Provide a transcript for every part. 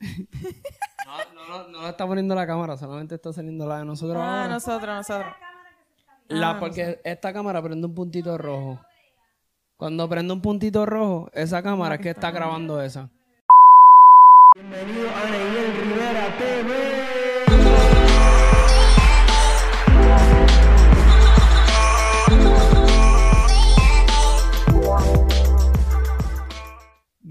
no, no, no, no lo está poniendo la cámara, solamente está saliendo la de nosotros Ah, ahora. nosotros, nosotros. La, Ah, porque esta cámara prende un puntito rojo. Cuando prende un puntito rojo, esa cámara es que está grabando esa. Bienvenido a Neil Rivera TV.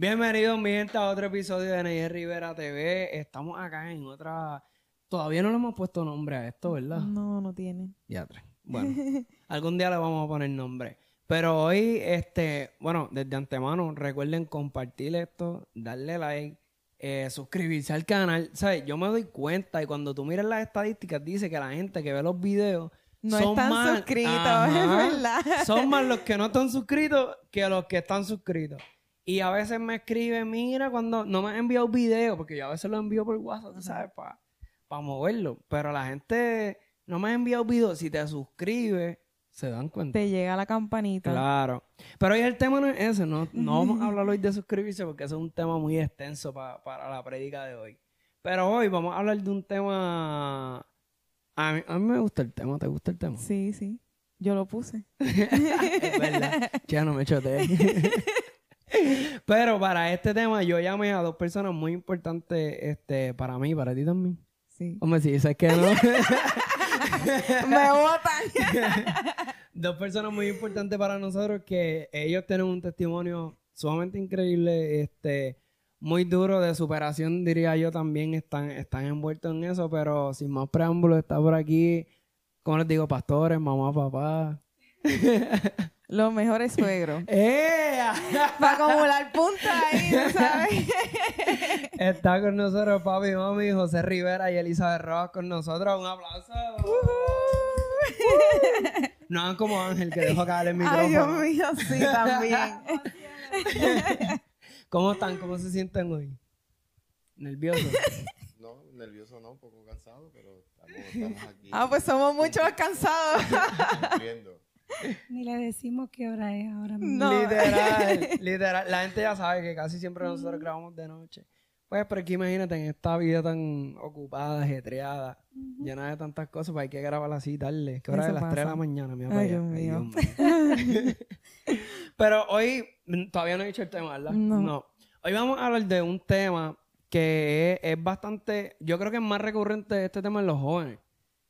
Bienvenidos, mi gente, a otro episodio de Neil Rivera TV. Estamos acá en otra. Todavía no le hemos puesto nombre a esto, ¿verdad? No, no tiene. Ya tres. Bueno, algún día le vamos a poner nombre. Pero hoy, este, bueno, desde antemano, recuerden compartir esto, darle like, eh, suscribirse al canal. ¿Sabes? Yo me doy cuenta y cuando tú miras las estadísticas, dice que la gente que ve los videos No son están más, suscritos, Ajá. es verdad. Son más los que no están suscritos que los que están suscritos. Y a veces me escriben, mira, cuando no me han enviado video, porque yo a veces lo envío por WhatsApp, tú ¿sabes? Para moverlo. Pero la gente no me ha enviado video. Si te suscribes, se dan cuenta. Te llega la campanita. Claro. Pero hoy el tema no es ese, no, no vamos a hablar hoy de suscribirse porque ese es un tema muy extenso pa- para la prédica de hoy. Pero hoy vamos a hablar de un tema... A mí, a mí me gusta el tema, ¿te gusta el tema? Sí, sí. Yo lo puse. es verdad. Ya no me choteé. Pero para este tema yo llamé a dos personas muy importantes este, para mí, para ti también. Sí. Hombre, si dices que no. Me botan. dos personas muy importantes para nosotros que ellos tienen un testimonio sumamente increíble, este, muy duro de superación, diría yo también, están, están envueltos en eso, pero sin más preámbulos, está por aquí, como les digo, pastores, mamá, papá. Los mejores suegros. ¡Eh! Para acumular puntos ahí, ¿tú ¿sabes? Está con nosotros papi, mami, José Rivera y Elizabeth Rojas con nosotros. Un aplauso. No hagan como Ángel que dejó caer el micrófono. Ay, Dios mío, sí, también. ¿Cómo están? ¿Cómo se sienten hoy? ¿Nerviosos? No, nervioso no, un poco cansado, pero estamos, estamos aquí Ah, pues somos muchos cansados. Ni le decimos qué hora es ahora mismo. No. Literal, literal. La gente ya sabe que casi siempre nosotros grabamos de noche. Pues, pero aquí imagínate, en esta vida tan ocupada, ajetreada, llena de tantas cosas, pues hay que grabar así, darle. ¿Qué hora Eso es? Las 3 de la mañana, mira Ay, para allá. Dios Ay, mío. Dios mío. Pero hoy, mm, todavía no he dicho el tema, ¿verdad? No. Hoy vamos a hablar de un tema que es, es bastante, yo creo que es más recurrente este tema en los jóvenes,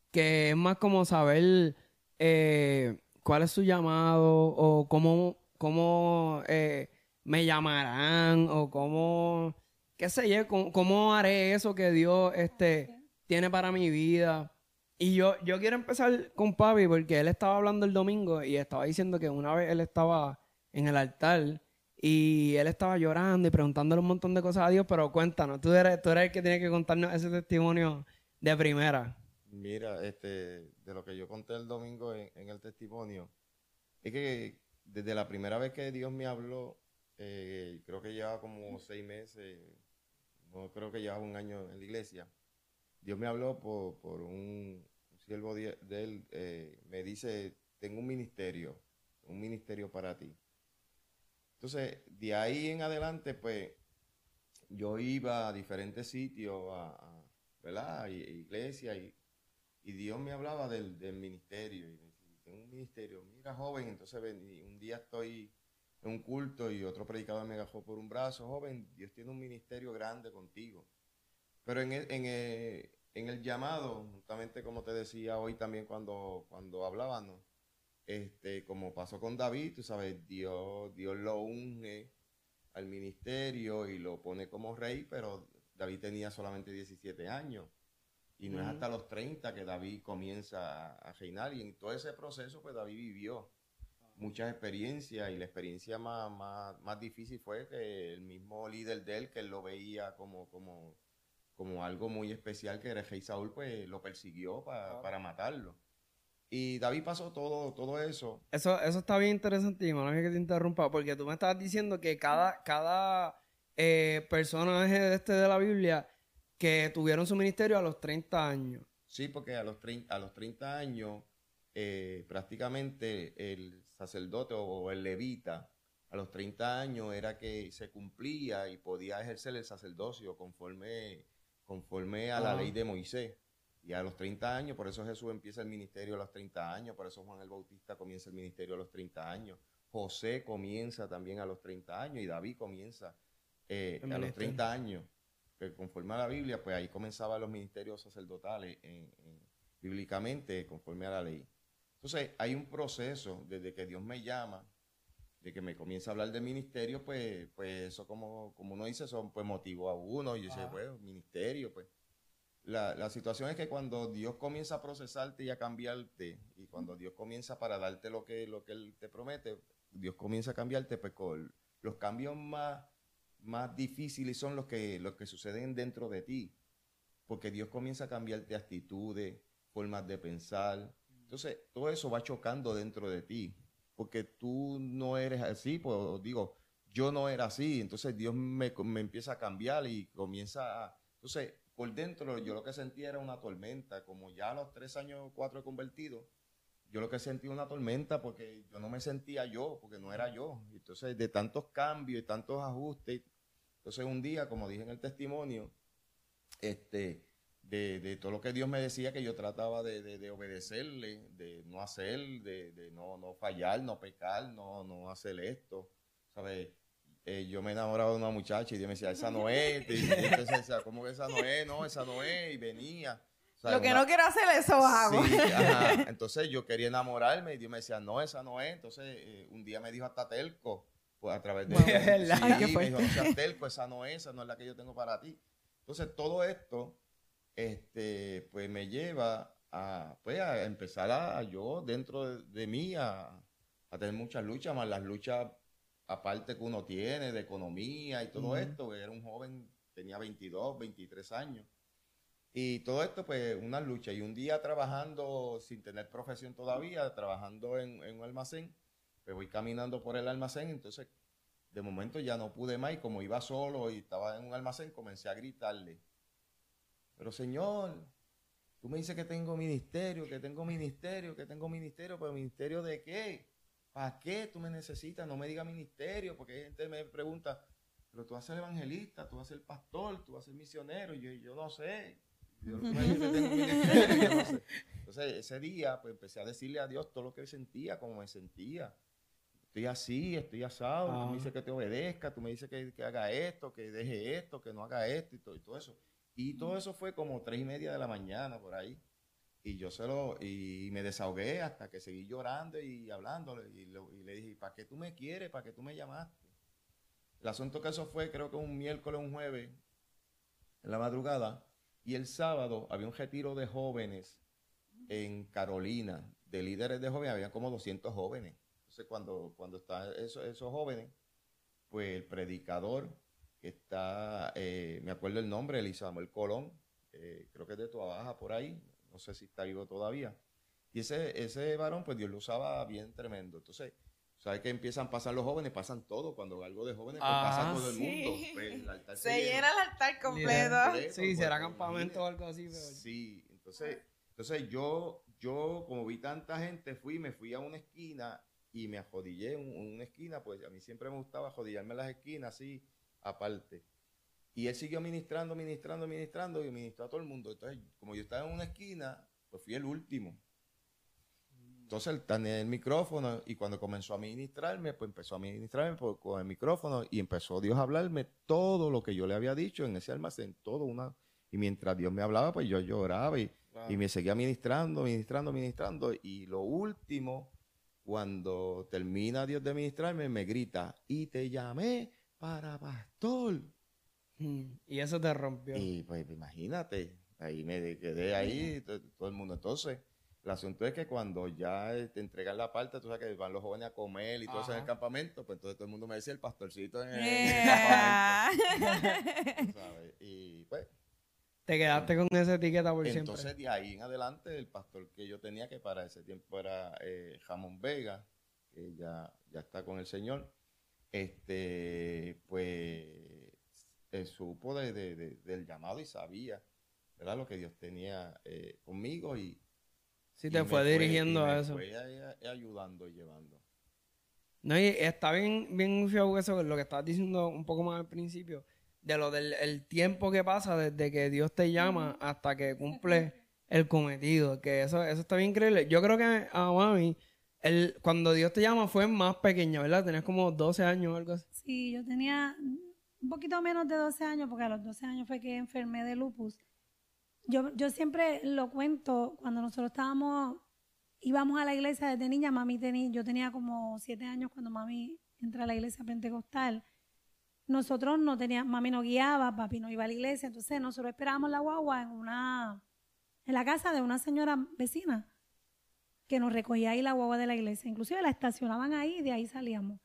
que es más como saber eh, cuál es su llamado o cómo, cómo eh, me llamarán o cómo, qué sé yo, cómo, cómo haré eso que Dios este, tiene para mi vida. Y yo, yo quiero empezar con Papi porque él estaba hablando el domingo y estaba diciendo que una vez él estaba en el altar y él estaba llorando y preguntándole un montón de cosas a Dios, pero cuéntanos, tú eres, tú eres el que tiene que contarnos ese testimonio de primera. Mira, este, de lo que yo conté el domingo en, el testimonio, es que desde la primera vez que Dios me habló, eh, creo que llevaba como seis meses, no creo que llevaba un año en la iglesia, Dios me habló por, por un, siervo de, él, eh, me dice, tengo un ministerio, un ministerio para ti. Entonces, de ahí en adelante, pues, yo iba a diferentes sitios, a, a- ¿verdad? Y, iglesia, y, y Dios me hablaba del, del ministerio. Y me decía, tengo un ministerio, mira joven, entonces ven, un día estoy en un culto y otro predicador me agarró por un brazo, joven, Dios tiene un ministerio grande contigo. Pero en el, en el, en el llamado, justamente como te decía hoy también cuando, cuando hablábamos, este, como pasó con David, tú sabes, Dios, Dios lo unge al ministerio y lo pone como rey, pero David tenía solamente 17 años. Y no es Ujú. hasta los 30 que David comienza a, reinar. Y en todo ese proceso, pues David vivió muchas experiencias. Y la experiencia más, más, más difícil fue que el mismo líder de él, que él lo veía como, como, como algo muy especial, que era el rey Saúl, pues lo persiguió pa- para matarlo. Y David pasó todo, todo eso. Eso, eso está bien interesante, no que te interrumpa, porque tú me estabas diciendo que cada, cada eh, personaje de este de la Biblia que tuvieron su ministerio a los 30 años. Sí, porque a los 30, a los 30 años, eh, prácticamente el sacerdote o el levita a los 30 años era que se cumplía y podía ejercer el sacerdocio conforme, conforme a la ley de Moisés. Y a los 30 años, por eso Jesús empieza el ministerio a los 30 años, por eso Juan el Bautista comienza el ministerio a los 30 años, José comienza también a los 30 años y David comienza eh, a los ministerio. 30 años. Que conforme a la Biblia, pues ahí comenzaban los ministerios sacerdotales en- en- bíblicamente conforme a la ley. Entonces, hay un proceso desde que Dios me llama, de que me comienza a hablar de ministerio, pues, pues eso como, como uno dice, eso pues motivó a uno. Y yo dice, bueno, ministerio, pues. La, la situación es que cuando Dios comienza a procesarte y a cambiarte, y cuando Dios comienza para darte lo que, lo que Él te promete, Dios comienza a cambiarte, pues con los cambios más, más difíciles son los que, los que suceden dentro de ti. Porque Dios comienza a cambiarte actitudes, formas de pensar. Entonces, todo eso va chocando dentro de ti. Porque tú no eres así, pues digo, yo no era así. Entonces, Dios me, me empieza a cambiar y comienza a. Entonces, por dentro, yo lo que sentía era una tormenta. Como ya a los tres años, cuatro he convertido, yo lo que sentía una tormenta porque yo no me sentía yo, porque no era yo. Entonces, de tantos cambios y tantos ajustes. Entonces, un día, como dije en el testimonio, este, de, de todo lo que Dios me decía que yo trataba de, de- de obedecerle, de no hacer, de, no, no fallar, no pecar, no, no hacer esto, ¿sabes? Eh, yo me enamoraba de una muchacha y Dios me decía, esa no es, y entonces ¿cómo que esa no es? No, esa no es, y venía. Lo que Una- no quiero hacer, eso hago. Sí, ajá. Entonces yo quería enamorarme y Dios me decía, no, esa no es. Entonces eh, un día me dijo hasta telco, pues a través de... Wow. Sí, Ay, qué me dijo, no seas telco, esa no es, esa no es la que yo tengo para ti. Entonces todo esto, este, pues me lleva a, pues, a empezar a, a yo dentro de, de mí a, a tener muchas luchas, más las luchas aparte que uno tiene de economía y todo esto. Era un joven, tenía 22, 23 años. Y todo esto, pues, una lucha. Y un día trabajando, sin tener profesión todavía, trabajando en, un almacén, pues voy caminando por el almacén, entonces, de momento ya no pude más, y como iba solo y estaba en un almacén, comencé a gritarle. Pero Señor, tú me dices que tengo ministerio, que tengo ministerio, que tengo ministerio, pero ministerio de qué? ¿Para qué tú me necesitas? No me digas ministerio, porque hay gente que me pregunta, pero tú vas a ser evangelista, tú vas a ser pastor, tú vas a ser misionero, yo, yo no sé. Yo ministerio, no sé. Entonces, ese día, pues empecé a decirle a Dios todo lo que sentía, como me sentía. Estoy así, estoy asado, tú Ah. me dices que te obedezca, tú me dices que, que haga esto, que deje esto, que no haga esto y todo, y todo eso. Y todo eso fue como tres y media de la mañana por ahí. Y yo se lo, y me desahogué hasta que seguí llorando y hablándole. Y, lo- y le dije, ¿para qué tú me quieres? ¿Para qué tú me llamaste? El asunto que eso fue, creo que un miércoles, un jueves, en la madrugada. Y el sábado había un retiro de jóvenes en Carolina, de líderes de jóvenes, había como 200 jóvenes. Entonces, cuando, cuando están esos, esos jóvenes, pues el predicador, que está, eh, me acuerdo el nombre, Elisa Samuel Colón, eh, creo que es de Toa Baja por ahí, no sé si está vivo todavía. Y ese, ese varón, pues Dios lo usaba bien tremendo. Entonces, ¿sabes que empiezan a pasar los jóvenes? Pasan todo. Cuando algo de jóvenes, pues pasa Ah, todo el sí. mundo. Pues, el altar Se llena el altar completo. completo, Sí, pues, será pues, campamento o algo así, pero... Sí, entonces, entonces yo, yo como vi tanta gente, fui, me fui a una esquina y me ajodillé en, en una esquina, pues a mí siempre me gustaba ajodillarme en las esquinas, así, aparte. Y él siguió ministrando, ministrando, ministrando y ministró a todo el mundo. Entonces, como yo estaba en una esquina, pues fui el último. Entonces él tenía el micrófono y cuando comenzó a ministrarme, pues empezó a ministrarme por- con el micrófono y empezó Dios a hablarme todo lo que yo le había dicho en ese almacén, todo una... Y mientras Dios me hablaba, pues yo lloraba y, y me seguía ministrando, ministrando, ministrando. Y lo último, cuando termina Dios de ministrarme, me grita, y te llamé para pastor. Mm, Y eso te rompió. Y pues imagínate, ahí me quedé ahí, to- todo el mundo. Entonces, el asunto es que cuando ya eh, te entregan la parte, tú sabes que van los jóvenes a comer y todo eso en el Ajá. campamento, pues entonces todo el mundo me decía el pastorcito en el, en el Yeah. campamento, ¿sabes? Y pues, Te quedaste con esa etiqueta por entonces siempre. de ahí en adelante, el pastor que yo tenía, que para ese tiempo era eh, Jamón Vega, que ya, ya está con el Señor, este, pues eh, supo de- de- de- del llamado y sabía, ¿verdad? Lo que Dios tenía eh, conmigo y, Sí, te fue y dirigiendo me a eso. fue ayudando y llevando. No, y está bien, bien eso, lo que estabas diciendo un poco más al principio, de lo del el tiempo que pasa desde que Dios te llama hasta que cumple el cometido, que eso, eso está bien increíble. Yo creo que a mami, el, cuando Dios te llama fue más pequeña, ¿verdad? Tenías como 12 años o algo así. Sí, yo tenía un poquito menos de 12 años, porque a los 12 años fue que enfermé de lupus. Yo, yo siempre lo cuento, cuando nosotros estábamos, íbamos a la iglesia desde niña, mami tenía, yo tenía como 7 años cuando mami entra a la iglesia pentecostal. Nosotros no teníamos, mami no guiaba, papi no iba a la iglesia, entonces nosotros esperábamos la guagua en una, en la casa de una señora vecina que nos recogía ahí la guagua de la iglesia. Inclusive la estacionaban ahí y de ahí salíamos.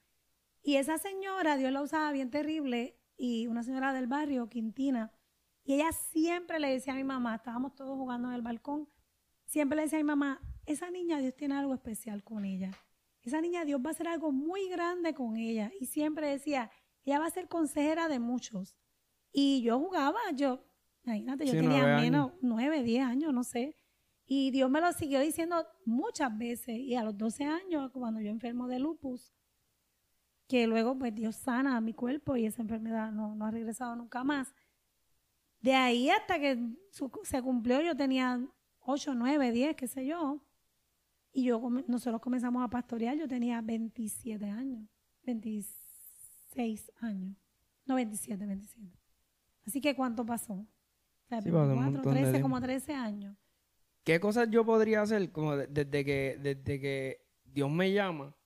Y esa señora, Dios la usaba bien terrible, y una señora del barrio, Quintina, y ella siempre le decía a mi mamá, estábamos todos jugando en el balcón, siempre le decía a mi mamá, esa niña Dios tiene algo especial con ella. Esa niña Dios va a hacer algo muy grande con ella. Y siempre decía, ella va a ser consejera de muchos. Y yo jugaba, yo, imagínate, yo Sí, tenía nueve menos, nueve, diez años, no sé. Y Dios me lo siguió diciendo muchas veces. Y a los 12 años, cuando yo enfermo de lupus, que luego pues Dios sana mi cuerpo y esa enfermedad no, no ha regresado nunca más. De ahí hasta que su- se cumplió, yo tenía 8, 9, 10, qué sé yo. Y yo, nosotros comenzamos a pastorear, yo tenía 27 años, 26 años. No, 27, 27. Así que ¿cuánto pasó? O sea, Sí, pasó un 24, montón de 13, tiempo. como 13 años. ¿Qué cosas yo podría hacer como de- desde que desde que Dios me llama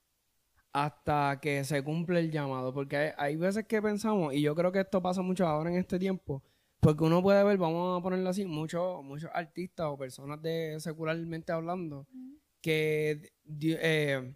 hasta que se cumple el llamado? Porque hay, hay veces que pensamos, y yo creo que esto pasa mucho ahora en este tiempo, porque uno puede ver, vamos a ponerlo así, muchos muchos artistas o personas de secularmente hablando que eh,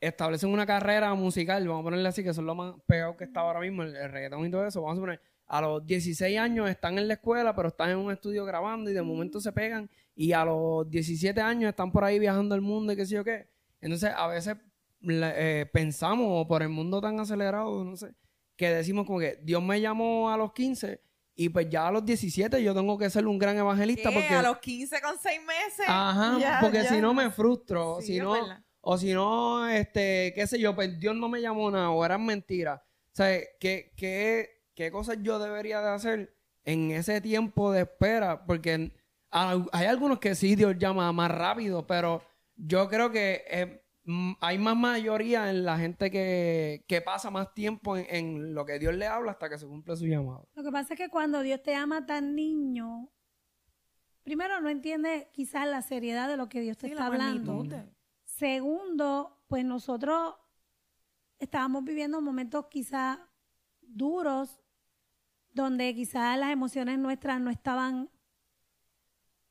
establecen una carrera musical, vamos a ponerle así, que son lo más pegado que está ahora mismo, el, el reggaetón y todo eso, vamos a poner, a los 16 años están en la escuela, pero están en un estudio grabando y de momento se pegan y a los 17 años están por ahí viajando el mundo y qué sé yo qué. Entonces, a veces eh, pensamos por el mundo tan acelerado, no sé, que decimos como que Dios me llamó a los 15 y pues ya a los 17 yo tengo que ser un gran evangelista ¿Qué? porque... A los 15 con 6 meses. Ajá, Ya, porque ya. si no me frustro, Sí, si no, verdad. o si no, este, qué sé yo, pues Dios no me llamó nada, o eran mentiras. O sea, ¿qué, qué, qué cosas yo debería de hacer en ese tiempo de espera? Porque hay, algunos que sí Dios llama más rápido, pero yo creo que eh, hay más mayoría en la gente que, que pasa más tiempo en, en lo que Dios le habla hasta que se cumple su llamado. Lo que pasa es que cuando Dios te ama tan niño, primero no entiende quizás la seriedad de lo que Dios te Sí, está la hablando. magnitud Segundo, pues nosotros estábamos viviendo momentos quizás duros, donde quizás las emociones nuestras no estaban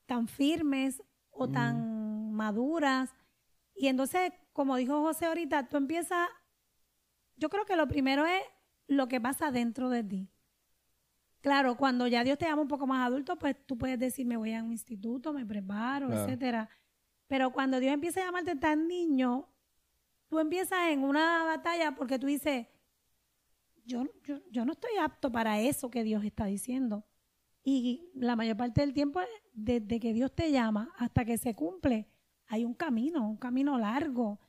tan firmes o tan maduras. Y entonces, como dijo José ahorita, tú empiezas, yo creo que lo primero es lo que pasa dentro de ti. Claro, cuando ya Dios te llama un poco más adulto, pues tú puedes decir, me voy a un instituto, me preparo, Claro. etcétera. Pero cuando Dios empieza a llamarte tan niño, tú empiezas en una batalla porque tú dices, yo, yo, yo no estoy apto para eso que Dios está diciendo. Y la mayor parte del tiempo, desde que Dios te llama hasta que se cumple, hay un camino, un camino largo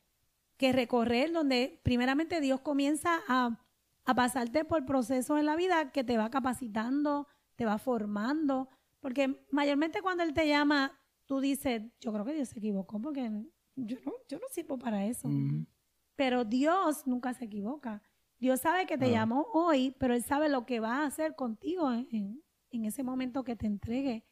que recorrer donde primeramente Dios comienza a, a pasarte por procesos en la vida que te va capacitando, te va formando, porque mayormente cuando Él te llama, tú dices, yo creo que Dios se equivocó porque yo no, yo no sirvo para eso. Pero Dios nunca se equivoca. Dios sabe que te Ah. llamó hoy, pero Él sabe lo que va a hacer contigo en, en- en ese momento que te entregue,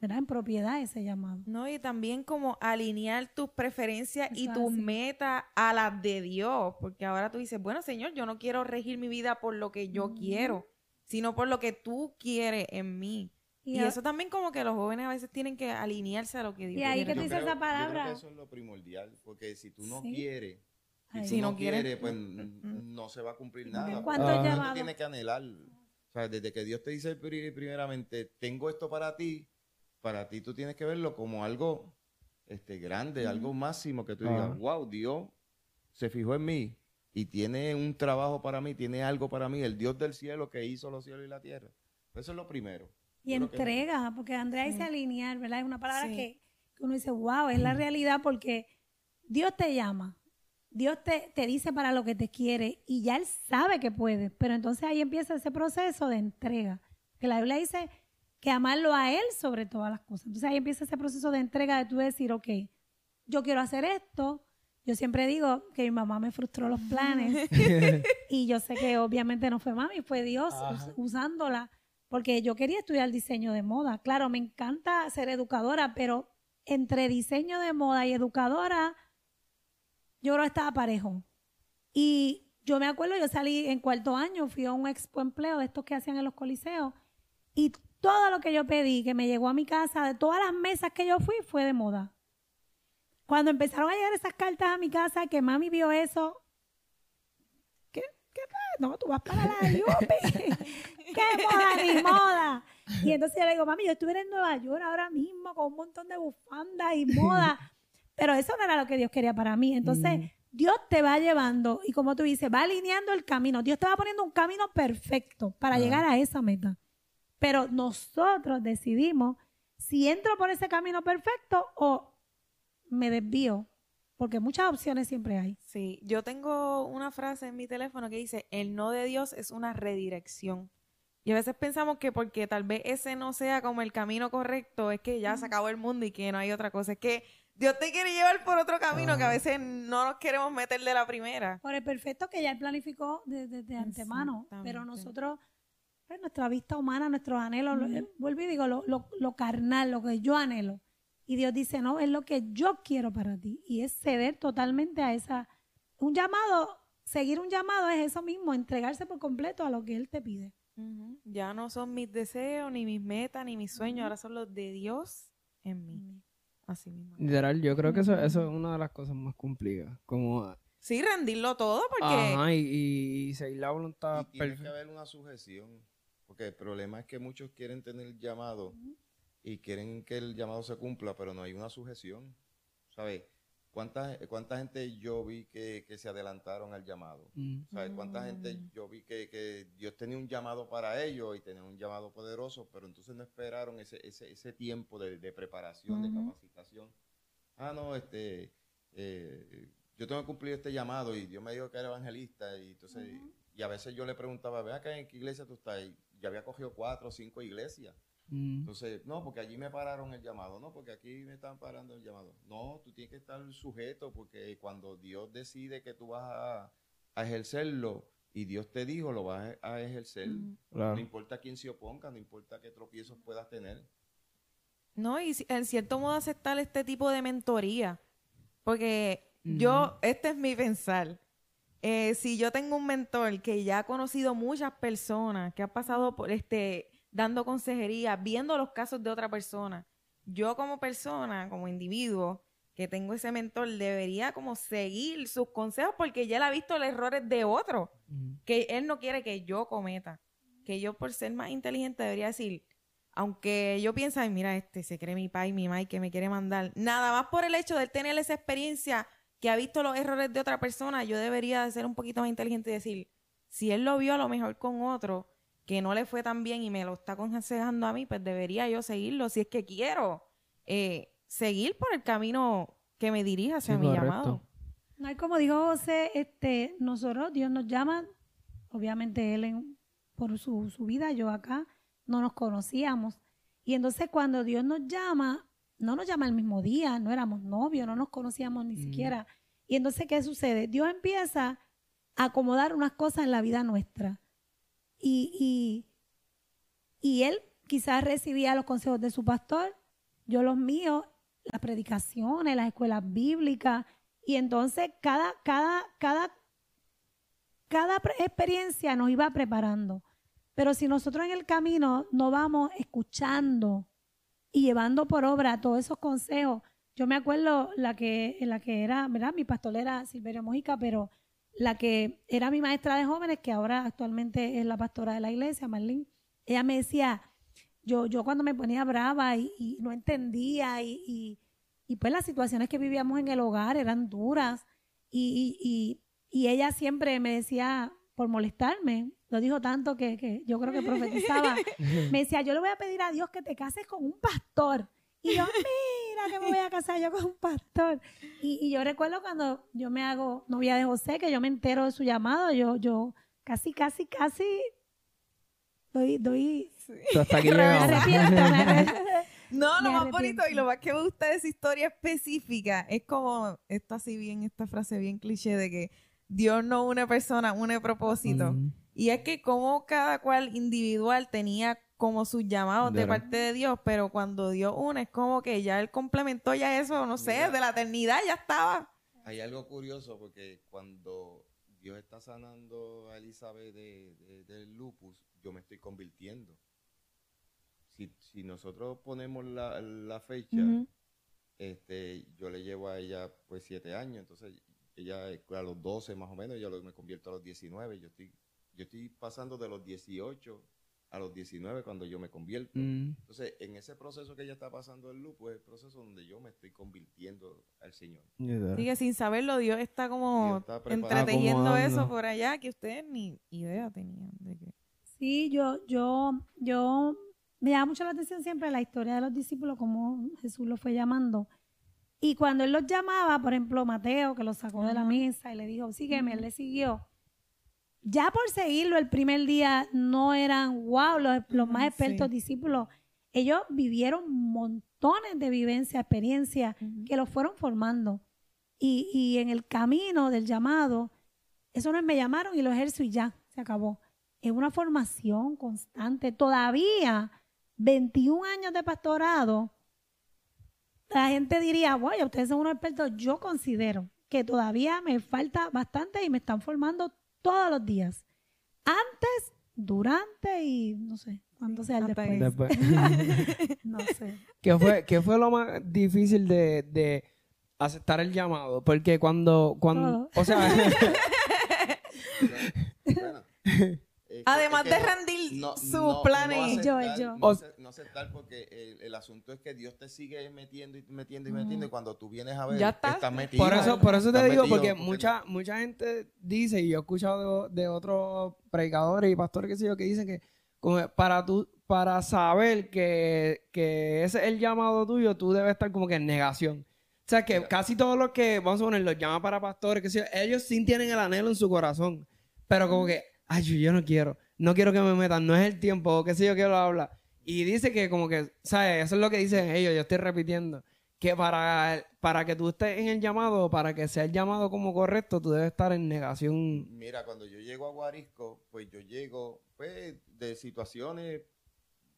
¿verdad? En propiedad ese llamado. No, y también como alinear tus preferencias y tus metas a las de Dios, porque ahora tú dices, bueno, Señor, yo no quiero regir mi vida por lo que yo quiero, sino por lo que tú quieres en mí. Y, eso también como que los jóvenes a veces tienen que alinearse a lo que Dios Y ahí quiere. que tú dices esa palabra. Yo creo que eso es lo primordial, porque si tú no Sí. quieres, si, Si no no quieres, quieres, pues mm, mm. no se va a cumplir nada. ¿Cuántos Ajá. Tú llamados? tienes que anhelar. O sea, desde que Dios te dice pri- primeramente, tengo esto para ti, para ti tú tienes que verlo como algo este, grande, algo máximo, que tú digas, wow, Dios se fijó en mí y tiene un trabajo para mí, tiene algo para mí, el Dios del cielo que hizo los cielos y la tierra. Eso es lo primero. Y que- entrega, porque Andrea dice Sí. alinear, ¿verdad? Es una palabra Sí. que, que uno dice, wow, es la realidad porque Dios te llama. Dios te, te dice para lo que te quiere y ya Él sabe que puedes, pero entonces ahí empieza ese proceso de entrega. Que la Biblia dice que amarlo a Él sobre todas las cosas. Entonces ahí empieza ese proceso de entrega de tú decir, ok, yo quiero hacer esto. Yo siempre digo que mi mamá me frustró los planes y yo sé que obviamente no fue mami, fue Dios us- usándola porque yo quería estudiar diseño de moda. Claro, me encanta ser educadora, pero entre diseño de moda y educadora, yo creo que estaba parejo. Y yo me acuerdo, yo salí en cuarto año, fui a un expo empleo de estos que hacían en los coliseos, y todo lo que yo pedí, que me llegó a mi casa, de todas las mesas que yo fui, fue de moda. Cuando empezaron a llegar esas cartas a mi casa, que mami vio eso, ¿qué? ¿Qué? No, tú vas para la Yupi. ¿Qué moda ni moda? Y entonces yo le digo, mami, yo estuviera en Nueva York ahora mismo con un montón de bufandas y moda. Pero eso no era lo que Dios quería para mí. Entonces, Mm. Dios te va llevando y como tú dices, va alineando el camino. Dios te va poniendo un camino perfecto para Ah. llegar a esa meta. Pero nosotros decidimos si entro por ese camino perfecto o me desvío. Porque muchas opciones siempre hay. Sí, yo tengo una frase en mi teléfono que dice, el no de Dios es una redirección. Y a veces pensamos que porque tal vez ese no sea como el camino correcto, es que ya se acabó el mundo y que no hay otra cosa. Es que Dios te quiere llevar por otro camino que a veces no nos queremos meter de la primera. Por el perfecto que ya él planificó desde de, antemano. Pero nosotros, pues, nuestra vista humana, nuestros anhelos, lo- eh, vuelvo y digo, lo, lo- lo carnal, lo que yo anhelo. Y Dios dice, no, es lo que yo quiero para ti. Y es ceder totalmente a esa... Un llamado, seguir un llamado es eso mismo, entregarse por completo a lo que Él te pide. Ya no son mis deseos, ni mis metas, ni mis sueños, ahora son los de Dios en mí. Así mismo. Literal, yo creo que eso, eso es una de las cosas más complicadas. Como, Sí, rendirlo todo porque... ajá, y, y, y seguir la voluntad Y tiene que haber una sujeción, porque el problema es que muchos quieren tener llamado y quieren que el llamado se cumpla, pero no hay una sujeción, ¿sabes? ¿Cuánta, cuánta gente yo vi que, que se adelantaron al llamado? Mm. ¿Sabes? ¿Cuánta gente yo vi que, que Dios tenía un llamado para ellos y tenía un llamado poderoso, pero entonces no esperaron ese, ese, ese tiempo de, de preparación, de capacitación? Ah, no, este, eh, yo tengo que cumplir este llamado y Dios me dijo que era evangelista y entonces, y a veces yo le preguntaba, ve acá en qué iglesia tú estás y ya había cogido cuatro o cinco iglesias. Mm. Entonces, no, porque allí me pararon el llamado, no, porque aquí me están parando el llamado. No, tú tienes que estar sujeto porque cuando Dios decide que tú vas a, a ejercerlo y Dios te dijo, lo vas a ejercer. Claro. No importa quién se oponga, no importa qué tropiezos puedas tener. No, y en cierto modo aceptar este tipo de mentoría. Porque yo, este es mi pensar. Eh, si yo tengo un mentor que ya ha conocido muchas personas, que ha pasado por este, dando consejería, viendo los casos de otra persona, yo como persona, como individuo, que tengo ese mentor, debería como seguir sus consejos porque ya él ha visto los errores de otro que él no quiere que yo cometa. Que yo por ser más inteligente debería decir, aunque yo pienso, ay, mira, este se cree mi pai, mi mai que me quiere mandar. Nada más por el hecho de él tener esa experiencia que ha visto los errores de otra persona, yo debería de ser un poquito más inteligente y decir, si él lo vio a lo mejor con otro que no le fue tan bien y me lo está aconsejando a mí, pues debería yo seguirlo si es que quiero eh, seguir por el camino que me dirija hacia Sí, mi correcto. llamado. No hay como dijo José, este, nosotros, Dios nos llama, obviamente él en- por su, su vida, yo acá, no nos conocíamos. Y entonces cuando Dios nos llama, no nos llama el mismo día, no éramos novios, no nos conocíamos ni Mm. siquiera. Y entonces, ¿qué sucede? Dios empieza a acomodar unas cosas en la vida nuestra. Y, y, y él quizás recibía los consejos de su pastor, yo los míos, las predicaciones, las escuelas bíblicas, y entonces cada, cada, cada, cada experiencia nos iba preparando. Pero si nosotros en el camino no vamos escuchando y llevando por obra todos esos consejos, yo me acuerdo la que, la que era, ¿verdad? Mi pastor era Silverio Mojica, pero la que era mi maestra de jóvenes, que ahora actualmente es la pastora de la iglesia, Marlene, ella me decía, yo, yo cuando me ponía brava y, no entendía y, y, y pues las situaciones que vivíamos en el hogar eran duras y- y ella siempre me decía, por molestarme, lo dijo tanto que, que yo creo que profetizaba, me decía, yo le voy a pedir a Dios que te cases con un pastor. Y yo, mira que me voy a casar yo con un pastor. Y, y yo recuerdo cuando yo me hago novia de José, que yo me entero de su llamado, yo, yo casi, casi, casi doy, doy, Tú hasta aquí me llegamos. arrepiento, me arrepiento. No, lo Me más arrepiento. bonito y lo más que me gusta de esa historia específica es como, esto así bien, esta frase bien cliché de que Dios no une persona, une propósito. Ujú. Y es que como cada cual individual tenía como sus llamados de parte de Dios, pero cuando Dios une es como que ya él complementó ya eso, no sé, Mira. de la eternidad ya estaba. Hay algo curioso porque cuando Dios está sanando a Elizabeth de, de- del lupus, yo me estoy convirtiendo. Si, si nosotros ponemos la, la fecha, este, yo le llevo a ella pues siete años, entonces ella eh, a los 12 más o menos, yo me convierto a los 19, yo estoy, yo estoy pasando de los 18 a los 19 cuando yo me convierto. Mm. Entonces, en ese proceso que ella está pasando el lupus, es el proceso donde yo me estoy convirtiendo al Señor. Así que sin saberlo, Dios está como está entretejiendo eso por allá que ustedes ni idea tenían de que. Sí, yo, yo, yo, me llama mucho la atención siempre la historia de los discípulos, como Jesús los fue llamando. Y cuando él los llamaba, por ejemplo, Mateo, que los sacó de la mesa y le dijo, sígueme, él le siguió. Ya por seguirlo el primer día no eran, wow, los, los más expertos sí. discípulos. Ellos vivieron montones de vivencia, experiencias que los fueron formando. Y, y en el camino del llamado, eso no es me llamaron y lo ejerzo y ya, se acabó. Es una formación constante. Todavía, 21 años de pastorado, la gente diría, bueno, ustedes son unos expertos. Yo considero que todavía me falta bastante y me están formando todos los días. Antes, durante y no sé, cuándo sea el después. Después. No sé. ¿Qué fue, qué fue lo más difícil de, de aceptar el llamado? Porque cuando, cuando, Todo. o sea, Bueno, es que- Además es que de no- rendir no- sus no- planes. no Yo, aceptar, yo. No, no aceptar porque el, el asunto es que Dios te sigue metiendo y metiendo y metiendo y cuando tú vienes a ver, Ya está. estás metido. por eso, por eso te digo, metido, porque mucha, no- mucha gente dice, y yo he escuchado de, de otros predicadores y pastores que sé yo, que dicen que como para tú, para saber que, que ese es el llamado tuyo, tú debes estar como que en negación. O sea, que Mira. casi todos los que, vamos a poner, los llama para pastores, que sé yo, ellos sí tienen el anhelo en su corazón. Pero como que, ay, yo, no quiero, no quiero que me metan, no es el tiempo, qué sé yo, quiero hablar. Y dice que como que, ¿sabes? Eso es lo que dicen ellos, yo estoy repitiendo. Que para, para que tú estés en el llamado, para que sea el llamado como correcto, tú debes estar en negación. Mira, cuando yo llego a Guarisco, pues yo llego pues, de situaciones,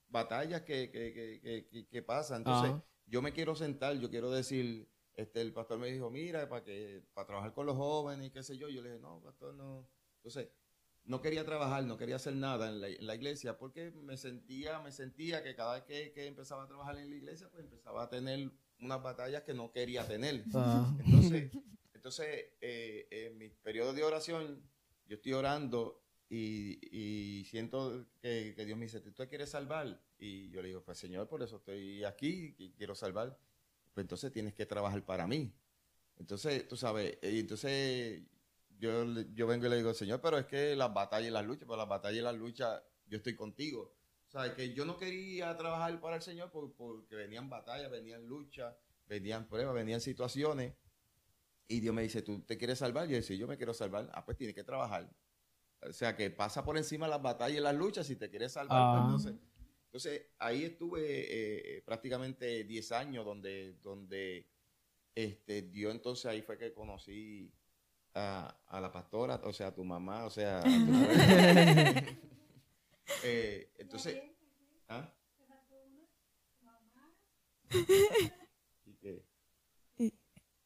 batallas que, que, que, que- que- que pasan. Entonces, Ajá. yo me quiero sentar, yo quiero decir, este, el pastor me dijo, mira, para que para trabajar con los jóvenes y qué sé yo. Yo le dije, no, pastor, no. Entonces, no quería trabajar, no quería hacer nada en la, en la iglesia porque me sentía, me sentía que cada vez que, que empezaba a trabajar en la iglesia, pues empezaba a tener unas batallas que no quería tener. Entonces, entonces eh, en mi periodo de oración, yo estoy orando y, y siento que, que Dios me dice, ¿tú te quieres salvar? Y yo le digo, pues Señor, por eso estoy aquí y quiero salvar. Pues entonces tienes que trabajar para mí. Entonces, tú sabes, entonces yo, yo vengo y le digo, Señor, pero es que las batallas y las luchas, pues las batallas y las luchas, yo estoy contigo. O sea, que yo no quería trabajar para el Señor por- porque venían batallas, venían luchas, venían pruebas, venían situaciones. Y Dios me dice, ¿tú te quieres salvar? Yo decía, yo me quiero salvar. Ah, pues tienes que trabajar. O sea, que pasa por encima las batallas y las luchas si te quieres salvar. pues, Ah. entonces, entonces, ahí estuve eh, prácticamente 10 años donde, donde este, Dios entonces ahí fue que conocí a, a la pastora, o sea, a tu mamá, o sea, a tu. Eh, entonces, ¿ah? ¿Y qué?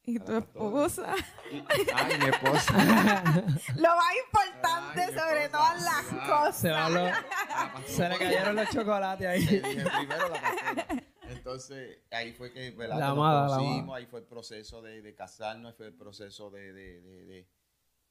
Y A tu esposa. Y- Ay, mi esposa. Lo más importante Ay, sobre esposa, todas las cosas. Se, lo- le cayeron los chocolates ahí. Primero la pastora. Entonces, ahí fue que ¿verdad? La nos amada, la conocimos, ahí fue el proceso de, de casarnos, ahí fue el proceso de, de- de- de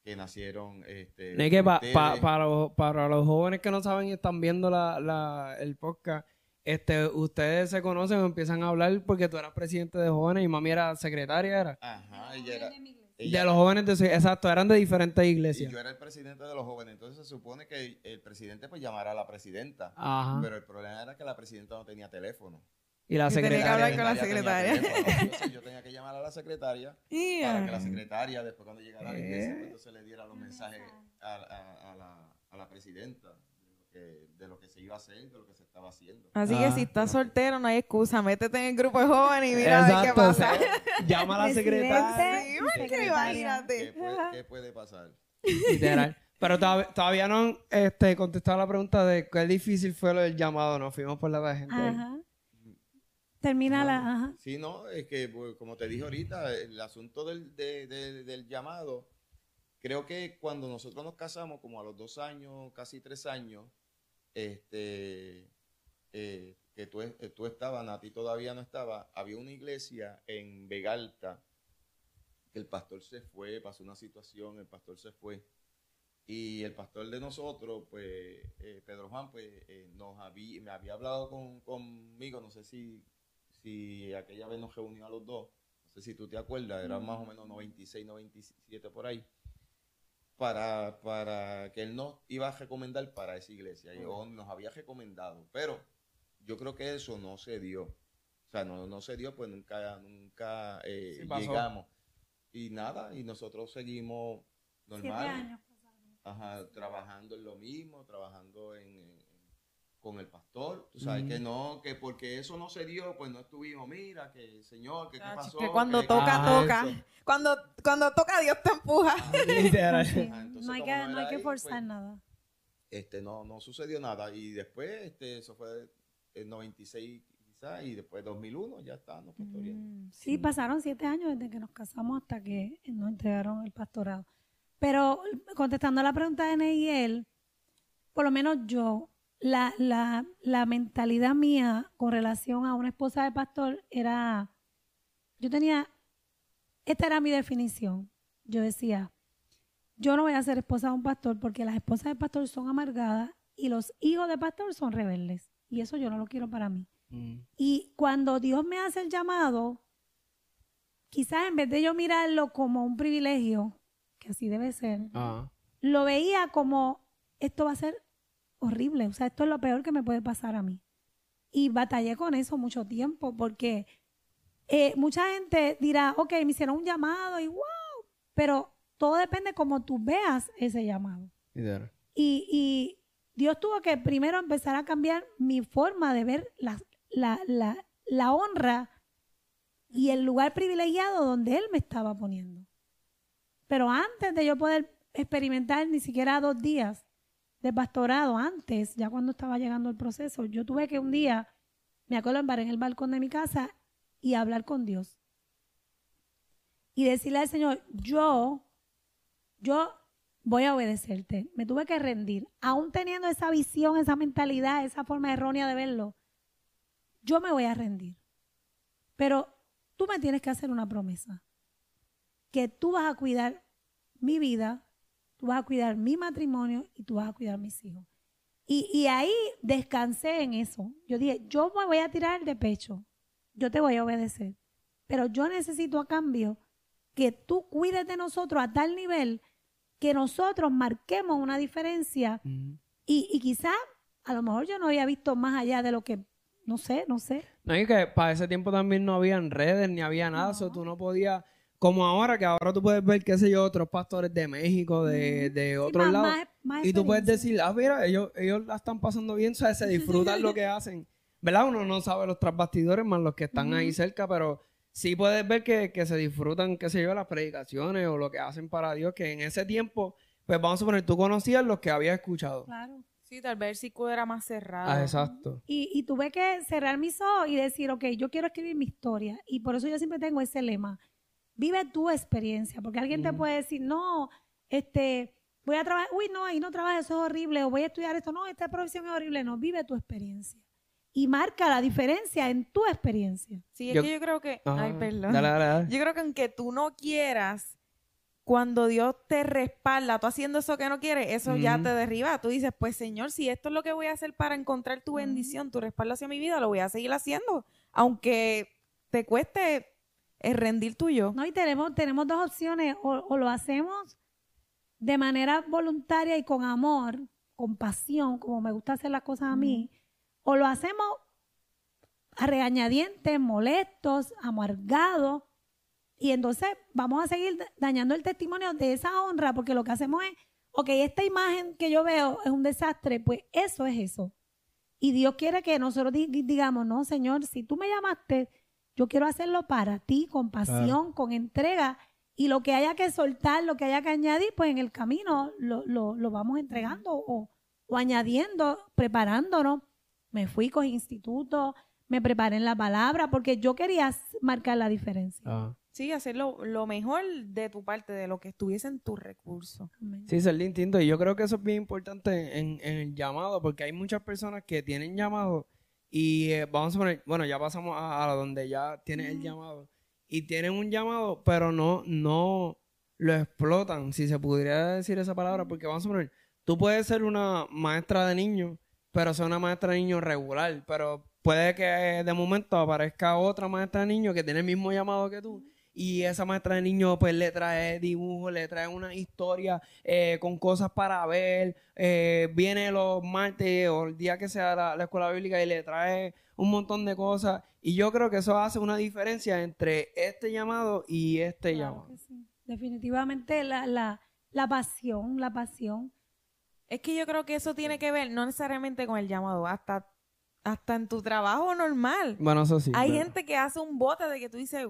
que nacieron este, Es que pa- ustedes. pa- para, los, para los jóvenes que no saben y están viendo la, la- el podcast, este, ustedes se conocen o empiezan a hablar porque tú eras presidente de jóvenes y mami era secretaria, era. Ajá, ella era... ella- De los jóvenes de exacto, eran de diferentes y iglesias. yo era el presidente de los jóvenes, entonces se supone que el presidente pues llamara a la presidenta, Ajá. pero el problema era que la presidenta no tenía teléfono. Y la Y tenía que secretaria. hablar con la secretaria. Entonces, yo tenía que llamar a la secretaria para que la secretaria, después cuando llegara a la iglesia, pues, Eh. entonces le diera los mensajes a, a- a la, a la presidenta de lo, que, de lo que se iba a hacer, de lo que se estaba haciendo. Así que si estás soltero, no hay excusa. Métete en el grupo de jóvenes y mira a ver qué Exacto, pasa. o sea, Llama a la secretaria. Sí, ¿Qué- porque qué- imagínate. ¿Qué puede, qué puede pasar? Literal. Pero todavía, no han este, contestado la pregunta de qué difícil fue lo del llamado. Nos fuimos por la tangente. Ajá. Termina la. Ajá. Sí, no, es que pues, como te dije ahorita, el asunto del, de- de- del llamado, creo que cuando nosotros nos casamos, como a los dos años, casi tres años, este, eh, que tú, eh, tú estabas, Nati todavía no estaba, había una iglesia en Vegalta, que el pastor se fue, pasó una situación, el pastor se fue. Y el pastor de nosotros, pues, eh, Pedro Juan, pues, eh, nos había, me había hablado con, conmigo, no sé si, si aquella vez nos reunió a los dos, no sé si tú te acuerdas, era más o menos 96, 97 por ahí, para, para que él nos iba a recomendar para esa iglesia, y o nos había recomendado, pero yo creo que eso no se dio. O sea, no, no se dio, pues nunca, nunca eh, Sí, llegamos. Y nada, y nosotros seguimos Siete normal. años. Ajá, trabajando en lo mismo, trabajando en- con el pastor. Tú sabes Mm. que no, que porque eso no se dio, pues no estuvimos, mira, que señor, que qué Chacho, pasó. que cuando Que- toca, Ah, toca. eso. Cuando, cuando toca, Dios te empuja. Sí, Ajá, entonces, no hay que, no no hay que ahí, forzar pues, nada. Este, no, no sucedió nada. Y después, este, eso fue en 96 quizás, y después 2001 ya estábamos pastoreando. Mm, Sí, pasaron siete años desde que nos casamos hasta que nos entregaron el pastorado. Pero contestando a la pregunta de Neiel, por lo menos yo, la, la, la mentalidad mía con relación a una esposa de pastor era, yo tenía, esta era mi definición. Yo decía, yo no voy a ser esposa de un pastor porque las esposas de pastor son amargadas y los hijos de pastor son rebeldes. Y eso yo no lo quiero para mí. Mm. Y cuando Dios me hace el llamado, quizás en vez de yo mirarlo como un privilegio, que así debe ser, Ah. lo veía como esto va a ser horrible, o sea, esto es lo peor que me puede pasar a mí. Y batallé con eso mucho tiempo porque eh, mucha gente dirá, ok, me hicieron un llamado y wow, pero todo depende cómo tú veas ese llamado. Y, y Dios tuvo que primero empezar a cambiar mi forma de ver la, la, la, la honra y el lugar privilegiado donde Él me estaba poniendo. Pero antes de yo poder experimentar ni siquiera dos días de pastorado, antes, ya cuando estaba llegando el proceso, yo tuve que un día, me en en el balcón de mi casa y hablar con Dios. Y decirle al Señor, yo, yo voy a obedecerte. Me tuve que rendir. Aún teniendo esa visión, esa mentalidad, esa forma errónea de verlo, yo me voy a rendir. Pero tú me tienes que hacer una promesa. Que tú vas a cuidar mi vida, tú vas a cuidar mi matrimonio y tú vas a cuidar mis hijos. Y, y ahí descansé en eso. Yo dije, yo me voy a tirar de pecho. Yo te voy a obedecer. Pero yo necesito a cambio que tú cuides de nosotros a tal nivel que nosotros marquemos una diferencia y, y quizás a lo mejor yo no había visto más allá de lo que, no sé, no sé. No, y que para ese tiempo también no habían redes ni había nada, eso tú no podías, como ahora, que ahora tú puedes ver, qué sé yo, otros pastores de México, de, de Sí, otros más- lados, más- más y tú puedes decir, ah, mira, ellos, ellos la están pasando bien, o sea, se disfrutan lo que hacen, ¿verdad? Uno no sabe los trasbastidores más los que están ahí cerca, pero sí puedes ver que, que se disfrutan, qué sé yo, las predicaciones o lo que hacen para Dios, que en ese tiempo, pues vamos a suponer, tú conocías los que habías escuchado. Claro. Sí, tal vez el círculo era más cerrado. Ah, exacto. Y, y tuve que cerrar mis ojos y decir, ok, yo quiero escribir mi historia. Y por eso yo siempre tengo ese lema. Vive tu experiencia. Porque alguien te puede decir, no, este, voy a trabajar, uy, no, ahí no trabajas, eso es horrible. O voy a estudiar esto, no, esta profesión es horrible. No, vive tu experiencia. Y marca la diferencia en tu experiencia. Sí, es Yo- que yo creo que... Ay, perdón. Dale, dale, dale. Yo creo que aunque tú no quieras, cuando Dios te respalda, tú haciendo eso que no quieres, eso ya te derriba. Tú dices, pues Señor, si esto es lo que voy a hacer para encontrar tu bendición, tu respaldo hacia mi vida, lo voy a seguir haciendo. Aunque te cueste el rendir tuyo. ¿no? Y tenemos, tenemos dos opciones, o, o lo hacemos de manera voluntaria y con amor, con pasión, como me gusta hacer las cosas a mí, o lo hacemos a regañadientes, molestos, amargados. Y entonces vamos a seguir da- dañando el testimonio de esa honra, porque lo que hacemos es, ok, esta imagen que yo veo es un desastre, pues eso es eso. Y Dios quiere que nosotros di- digamos, no, Señor, si tú me llamaste, yo quiero hacerlo para ti, con pasión, con entrega. Y lo que haya que soltar, lo que haya que añadir, pues en el camino lo, lo- lo vamos entregando o, o añadiendo, preparándonos. Me fui con instituto, me preparé en la palabra, porque yo quería marcar la diferencia. Ah. Sí, hacer lo, lo mejor de tu parte, de lo que estuviese en tus recursos. Sí, ser distinto. Y yo creo que eso es bien importante en, en el llamado, porque hay muchas personas que tienen llamado y eh, vamos a poner, bueno, ya pasamos a, a donde ya tienes el llamado y tienen un llamado, pero no, no lo explotan, si se pudiera decir esa palabra, porque vamos a poner, tú puedes ser una maestra de niños, pero ser una maestra de niños regular, pero puede que de momento aparezca otra maestra de niños que tiene el mismo llamado que tú. Y esa maestra de niños pues le trae dibujos, le trae una historia eh, con cosas para ver. eh, viene los martes o el día que sea la, la escuela bíblica y le trae un montón de cosas. Y yo creo que eso hace una diferencia entre este llamado y este Claro llamado. que sí. Definitivamente la, la, la pasión, la pasión. Es que yo creo que eso tiene que ver no necesariamente con el llamado, hasta, hasta en tu trabajo normal. Bueno, eso sí. Hay pero- gente que hace un bote de que tú dices,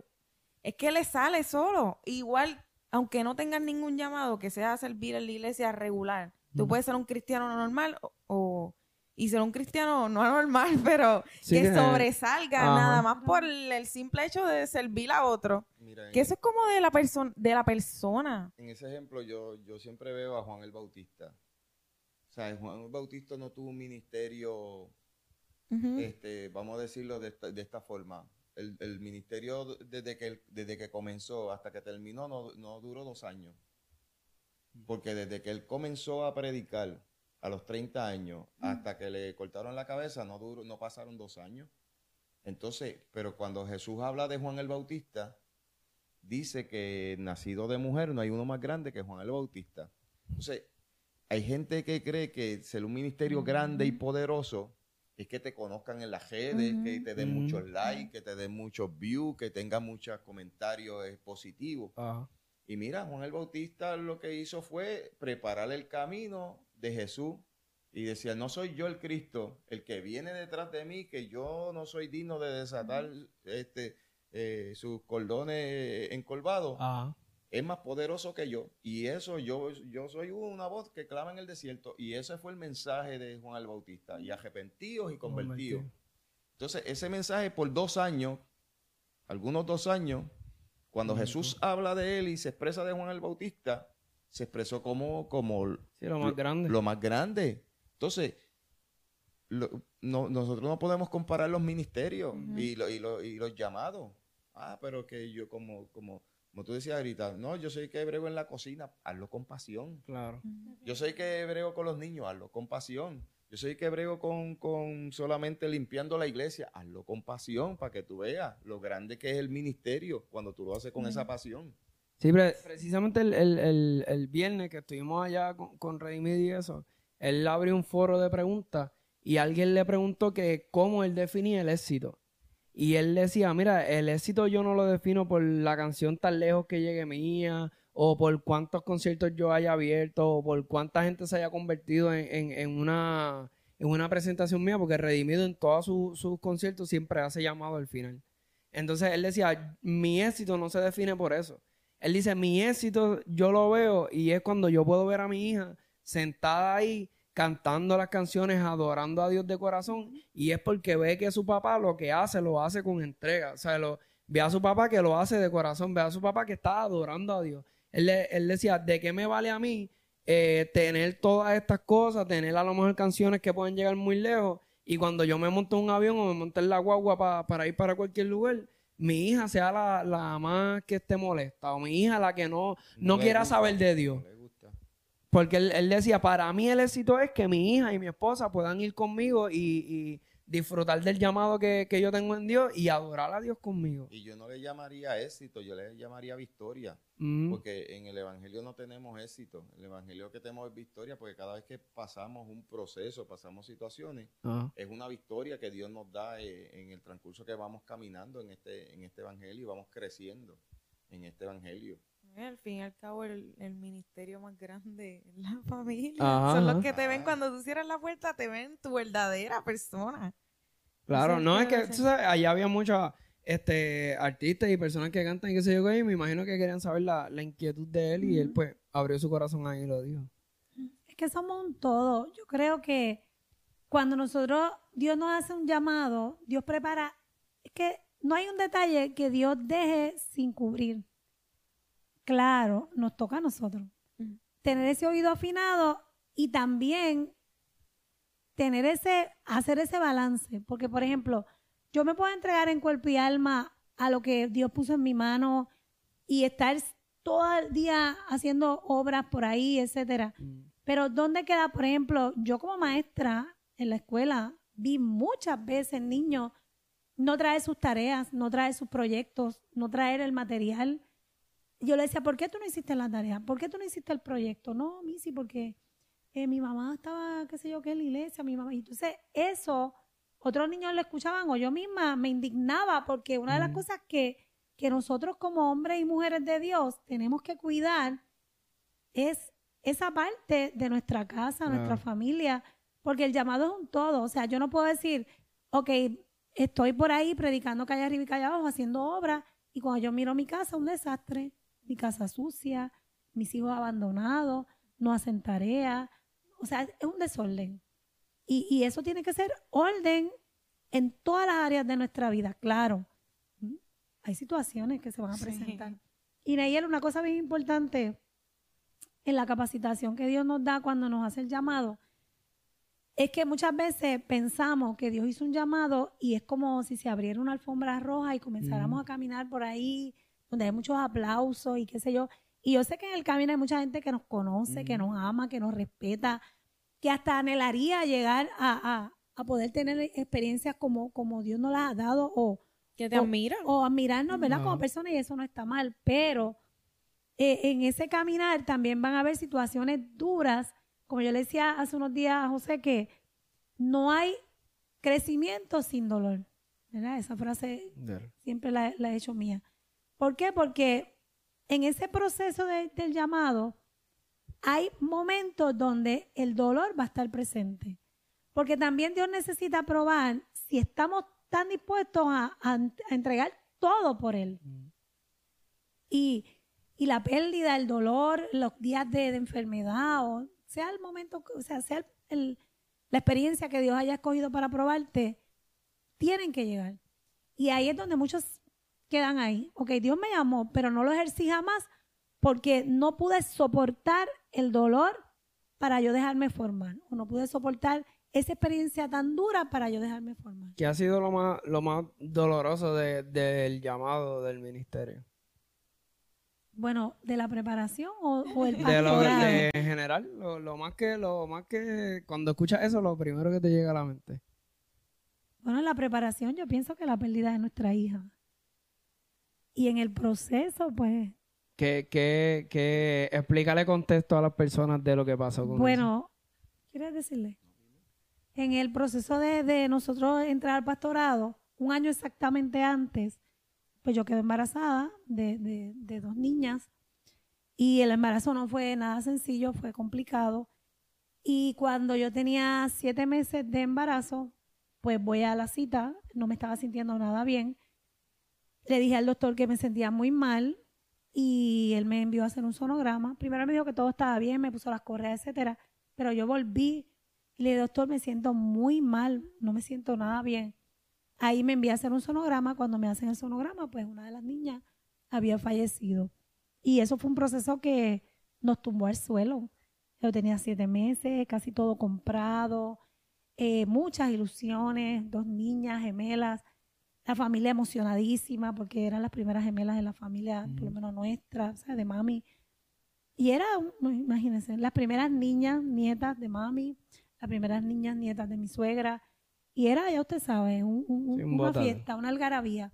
es que le sale solo. Igual, aunque no tengas ningún llamado, que sea servir en la iglesia regular. Tú puedes ser un cristiano normal o, o- y ser un cristiano no anormal, pero Sí que que- sobresalga Ajá. nada más por el, el simple hecho de servir a otro. Mira, Que eso es como de la persona, de la persona. en ese ejemplo yo, yo siempre veo a Juan el Bautista. O sea, Juan el Bautista no tuvo un ministerio este, vamos a decirlo de esta, de esta forma. El, el ministerio desde que, desde que comenzó hasta que terminó no, no duró dos años. Porque desde que él comenzó a predicar a los 30 años hasta que le cortaron la cabeza no, duró, no pasaron dos años. Entonces, pero cuando Jesús habla de Juan el Bautista, dice que nacido de mujer no hay uno más grande que Juan el Bautista. Entonces, hay gente que cree que ser un ministerio grande y poderoso es que te conozcan en las redes, que te den Ujú. muchos likes, que te den muchos views, que tengan muchos comentarios positivos. Y mira, Juan el Bautista lo que hizo fue preparar el camino de Jesús y decía, no soy yo el Cristo, el que viene detrás de mí, que yo no soy digno de desatar este, eh, sus cordones encolvados, Ajá. Es más poderoso que yo. Y eso, yo, yo soy una voz que clama en el desierto. Y ese fue el mensaje de Juan el Bautista. Y arrepentidos y convertidos. Convertido. Entonces, ese mensaje por dos años, algunos dos años, cuando Jesús habla de él y se expresa de Juan el Bautista, se expresó como, como Sí, lo más grande. lo más grande. Entonces, lo- no- nosotros no podemos comparar los ministerios y, lo- y lo- y los llamados. Ah, pero que yo como, como, como tú decías ahorita, no, yo soy que hebreo en la cocina, hazlo con pasión. Claro. Yo soy que hebreo con los niños, hazlo con pasión. Yo soy que hebreo con, con solamente limpiando la iglesia, hazlo con pasión para que tú veas lo grande que es el ministerio cuando tú lo haces con esa pasión. Sí, pre- precisamente el, el, el, el viernes que estuvimos allá con, con Redimid y eso, él abrió un foro de preguntas y alguien le preguntó que cómo él definía el éxito. Y él decía, mira, el éxito yo no lo defino por la canción tan lejos que llegue mía, o por cuántos conciertos yo haya abierto, o por cuánta gente se haya convertido en, en, en una, en una presentación mía, porque Redimido en todos sus sus conciertos siempre hace llamado al final. Entonces él decía, mi éxito no se define por eso. Él dice, mi éxito yo lo veo y es cuando yo puedo ver a mi hija sentada ahí cantando las canciones, adorando a Dios de corazón y es porque ve que su papá lo que hace, lo hace con entrega. O sea, lo, ve a su papá que lo hace de corazón, ve a su papá que está adorando a Dios. Él, le- él decía, ¿de qué me vale a mí eh, tener todas estas cosas, tener a lo mejor canciones que pueden llegar muy lejos y cuando yo me monto en un avión o me monto en la guagua pa- para ir para cualquier lugar, mi hija sea la, la más que esté molesta o mi hija la que no, no, quiera gusta, saber de Dios. no. Porque él, él decía, para mí el éxito es que mi hija y mi esposa puedan ir conmigo y, y disfrutar del llamado que, que yo tengo en Dios y adorar a Dios conmigo. Y yo no le llamaría éxito, yo le llamaría victoria. Mm, Porque en el Evangelio no tenemos éxito. El Evangelio que tenemos es victoria, porque cada vez que pasamos un proceso, pasamos situaciones, es una victoria que Dios nos da eh, en el transcurso que vamos caminando en este, en este Evangelio y vamos creciendo en este Evangelio. Al fin y al cabo, el, el ministerio más grande es la familia. Ajá, Son los ajá. que te ven cuando tú cierras la puerta, te ven tu verdadera persona. Claro, no, es que, tú sabes, allá había muchos este, artistas y personas que cantan y qué sé yo qué, y me imagino que querían saber la, la inquietud de él y él pues abrió su corazón ahí y lo dijo. Es que somos un todo. Yo creo que cuando nosotros, Dios nos hace un llamado, Dios prepara, es que no hay un detalle que Dios deje sin cubrir. Claro, nos toca a nosotros. Ujú. Tener ese oído afinado y también tener ese, hacer ese balance. Porque, por ejemplo, yo me puedo entregar en cuerpo y alma a lo que Dios puso en mi mano y estar todo el día haciendo obras por ahí, etcétera. Pero ¿dónde queda, por ejemplo, yo como maestra en la escuela vi muchas veces niños no traer sus tareas, no traer sus proyectos, no traer el material. Yo le decía, ¿por qué tú no hiciste la tarea? ¿Por qué tú no hiciste el proyecto? No, Missy, porque eh, mi mamá estaba, qué sé yo, qué en la iglesia, mi mamá. Y entonces eso, otros niños lo escuchaban o yo misma me indignaba porque una de las Mm. cosas que, que nosotros como hombres y mujeres de Dios tenemos que cuidar es esa parte de nuestra casa, nuestra familia, porque el llamado es un todo. O sea, yo no puedo decir, ok, estoy por ahí predicando calle arriba y calle abajo, haciendo obras, y cuando yo miro mi casa, un desastre, mi casa sucia, mis hijos abandonados, no hacen tarea. O sea, es un desorden. Y, y eso tiene que ser orden en todas las áreas de nuestra vida, claro. ¿Mm? Hay situaciones que se van a Sí. presentar. Y Nayel, una cosa bien importante en la capacitación que Dios nos da cuando nos hace el llamado, es que muchas veces pensamos que Dios hizo un llamado y es como si se abriera una alfombra roja y comenzáramos Mm. a caminar por ahí, donde hay muchos aplausos y qué sé yo. Y yo sé que en el camino hay mucha gente que nos conoce, que nos ama, que nos respeta, que hasta anhelaría llegar a, a- a poder tener experiencias como, como Dios nos las ha dado o, Que te O- admiran. o admirarnos, ¿verdad? Como personas y eso no está mal, pero eh, en ese caminar también van a haber situaciones duras, como yo le decía hace unos días a José, que no hay crecimiento sin dolor, ¿verdad? Esa frase siempre la, la he hecho mía. ¿Por qué? Porque en ese proceso de- del llamado hay momentos donde el dolor va a estar presente. Porque también Dios necesita probar si estamos tan dispuestos a, a- a entregar todo por Él. Y, y la pérdida, el dolor, los días de, de enfermedad, o sea el momento, o sea, sea el- el- la experiencia que Dios haya escogido para probarte, tienen que llegar. Y ahí es donde muchos quedan ahí. Ok, Dios me llamó, pero no lo ejercí jamás porque no pude soportar el dolor para yo dejarme formar. O no pude soportar esa experiencia tan dura para yo dejarme formar. ¿Qué ha sido lo más, lo más doloroso de- del llamado del ministerio? Bueno, ¿de la preparación o, o el De lo pastorado? de, en general, lo, lo más que, lo más que cuando escuchas eso, lo primero que te llega a la mente. Bueno, en la preparación yo pienso que la pérdida de nuestra hija. Y en el proceso, pues, Que, que, que explícale contexto a las personas de lo que pasó con bueno, ¿quieres decirle? En el proceso de, de nosotros entrar al pastorado, un año exactamente antes, pues yo quedé embarazada de, de- de dos niñas y el embarazo no fue nada sencillo, fue complicado. Y cuando yo tenía siete meses de embarazo, pues voy a la cita, no me estaba sintiendo nada bien. Le dije al doctor que me sentía muy mal y él me envió a hacer un sonograma. Primero me dijo que todo estaba bien, me puso las correas, etcétera, pero yo volví y le dije, doctor, me siento muy mal, no me siento nada bien. Ahí me envié a hacer un sonograma. Cuando me hacen el sonograma, pues una de las niñas había fallecido. Y eso fue un proceso que nos tumbó al suelo. Yo tenía siete meses, casi todo comprado, eh, muchas ilusiones, dos niñas gemelas, la familia emocionadísima porque eran las primeras gemelas de la familia, por lo menos nuestra, o sea, de mami. Y era, un- imagínense, las primeras niñas, nietas de mami, las primeras niñas, nietas de mi suegra. Y era, ya usted sabe, un- un- un- Sí, un una fiesta, una algarabía.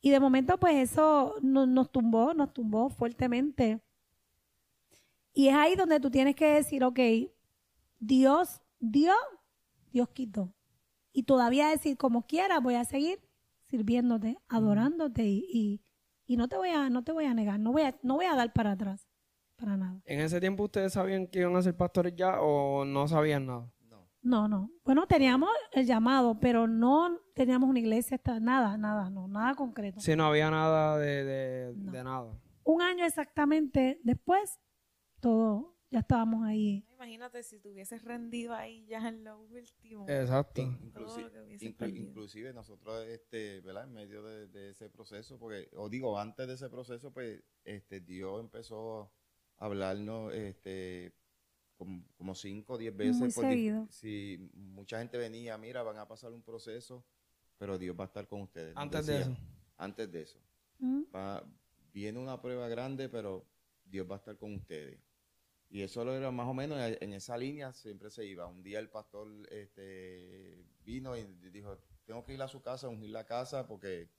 Y de momento, pues eso no- nos tumbó, nos tumbó fuertemente. Y es ahí donde tú tienes que decir, ok, Dios dio, Dios quitó. Y todavía decir, como quiera, voy a seguir sirviéndote, adorándote y, y, y no te voy a, no te voy a negar, no voy a, no voy a dar para atrás, para nada. ¿En ese tiempo ustedes sabían que iban a ser pastores ya o no sabían nada? No. No, no. Bueno, teníamos el llamado, pero no teníamos una iglesia, nada, nada, no, nada concreto. Sí, no había nada de, de, No. de nada. Un año exactamente después, todo, ya estábamos ahí. Imagínate si te hubieses rendido ahí ya en lo último. Exacto. In- Todo inclusi- lo que hubiese inclu- perdido. inclusive nosotros, este, ¿verdad? En medio de, de ese proceso, porque, o digo, antes de ese proceso, pues, este, Dios empezó a hablarnos, este, como, como cinco o diez veces. Muy por dif- seguido. Si mucha gente venía, mira, van a pasar un proceso, pero Dios va a estar con ustedes. Antes de eso. Antes de eso. ¿Mm? Va- viene una prueba grande, pero Dios va a estar con ustedes. Y eso lo era más o menos en esa línea siempre se iba. Un día el pastor este, vino y dijo, tengo que ir a su casa, a ungir la casa, porque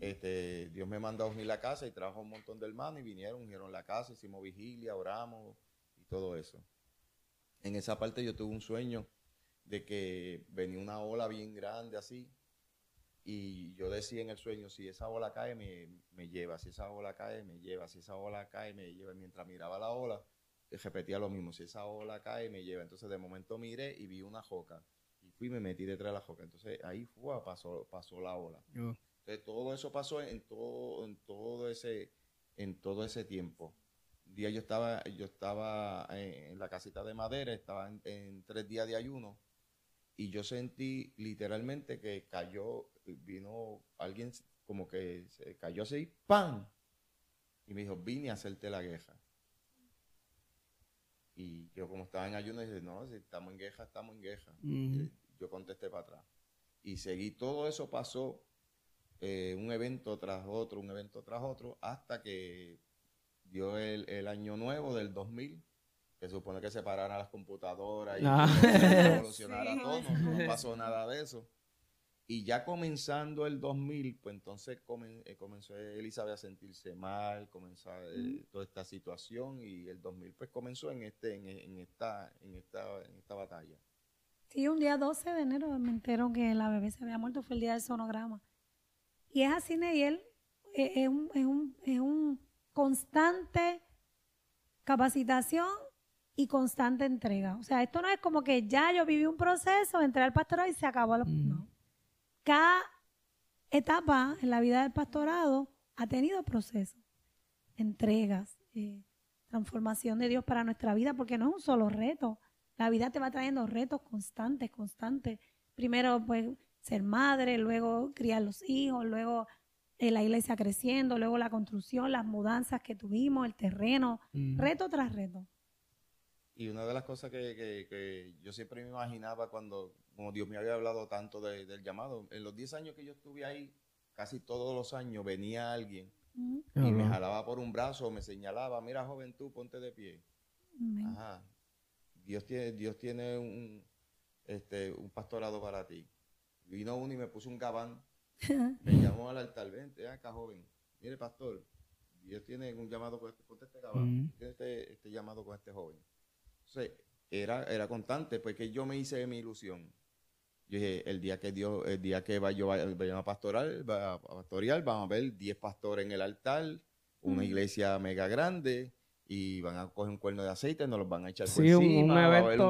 este, Dios me mandó a ungir la casa y trajo un montón de hermanos y vinieron, ungieron la casa, hicimos vigilia, oramos y todo eso. En esa parte yo tuve un sueño de que venía una ola bien grande así, y yo decía en el sueño, si esa ola cae, me, me lleva, si esa ola cae, me lleva, si esa ola cae, me lleva. Mientras miraba la ola, repetía lo mismo, si esa ola cae, me lleva. Entonces de momento miré y vi una joca. Y fui y me metí detrás de la joca. Entonces ahí fue, pasó, pasó la ola. Yo- Entonces todo eso pasó en todo, en todo ese, en todo ese tiempo. Un día yo estaba, yo estaba en, en la casita de madera, estaba en, en tres días de ayuno, y yo sentí literalmente que cayó, vino alguien como que se cayó así, ¡pam! Y me dijo, vine a hacerte la queja. Y yo como estaba en ayuno, dije, no, si estamos en queja, estamos en queja. Ujú. Eh, Yo contesté para atrás. Y seguí, todo eso pasó, eh, un evento tras otro, un evento tras otro, hasta que dio el, el año nuevo del 2000, que se supone que se pararan las computadoras y Ah. revolucionara Sí. todo, no, no pasó nada de eso. Y ya comenzando el 2000, pues entonces comen- eh, comenzó Elizabeth a sentirse mal, comenzó eh, toda esta situación y el 2000 pues comenzó en este en, en esta en esta en esta batalla. Sí, un día 12 de enero me entero que la bebé se había muerto, fue el día del sonograma. Y es así, Neyel, es, es un, es, un, es un constante capacitación y constante entrega. O sea, esto no es como que ya yo viví un proceso, entré al pastorado y se acabó. lo- Mm. No. Cada etapa en la vida del pastorado ha tenido procesos, entregas, eh, transformación de Dios para nuestra vida, porque no es un solo reto. La vida te va trayendo retos constantes, constantes. Primero, pues, ser madre, luego criar los hijos, luego eh, la iglesia creciendo, luego la construcción, las mudanzas que tuvimos, el terreno, Mm. reto tras reto. Y una de las cosas que, que- que yo siempre me imaginaba cuando, como Dios me había hablado tanto de- del llamado, en los 10 años que yo estuve ahí, casi todos los años venía alguien Mm, y me jalaba por un brazo, me señalaba, mira joven tú, ponte de pie. Ajá. Dios tiene, Dios tiene un, este, un pastorado para ti. Vino uno y me puso un gabán. Me llamó al altar, vente acá, joven. Mire, pastor, Dios tiene un llamado con este, ponte este gabán. Tiene este, este llamado con este joven. Entonces, era, era constante, porque yo me hice mi ilusión. Yo dije, el día que Dios, el día que va, yo vaya, a pastoral, va a pastorear, vamos a ver 10 pastores en el altar, una iglesia mega grande, y van a coger un cuerno de aceite, nos los van a echar por Sí, un- encima, va a haber un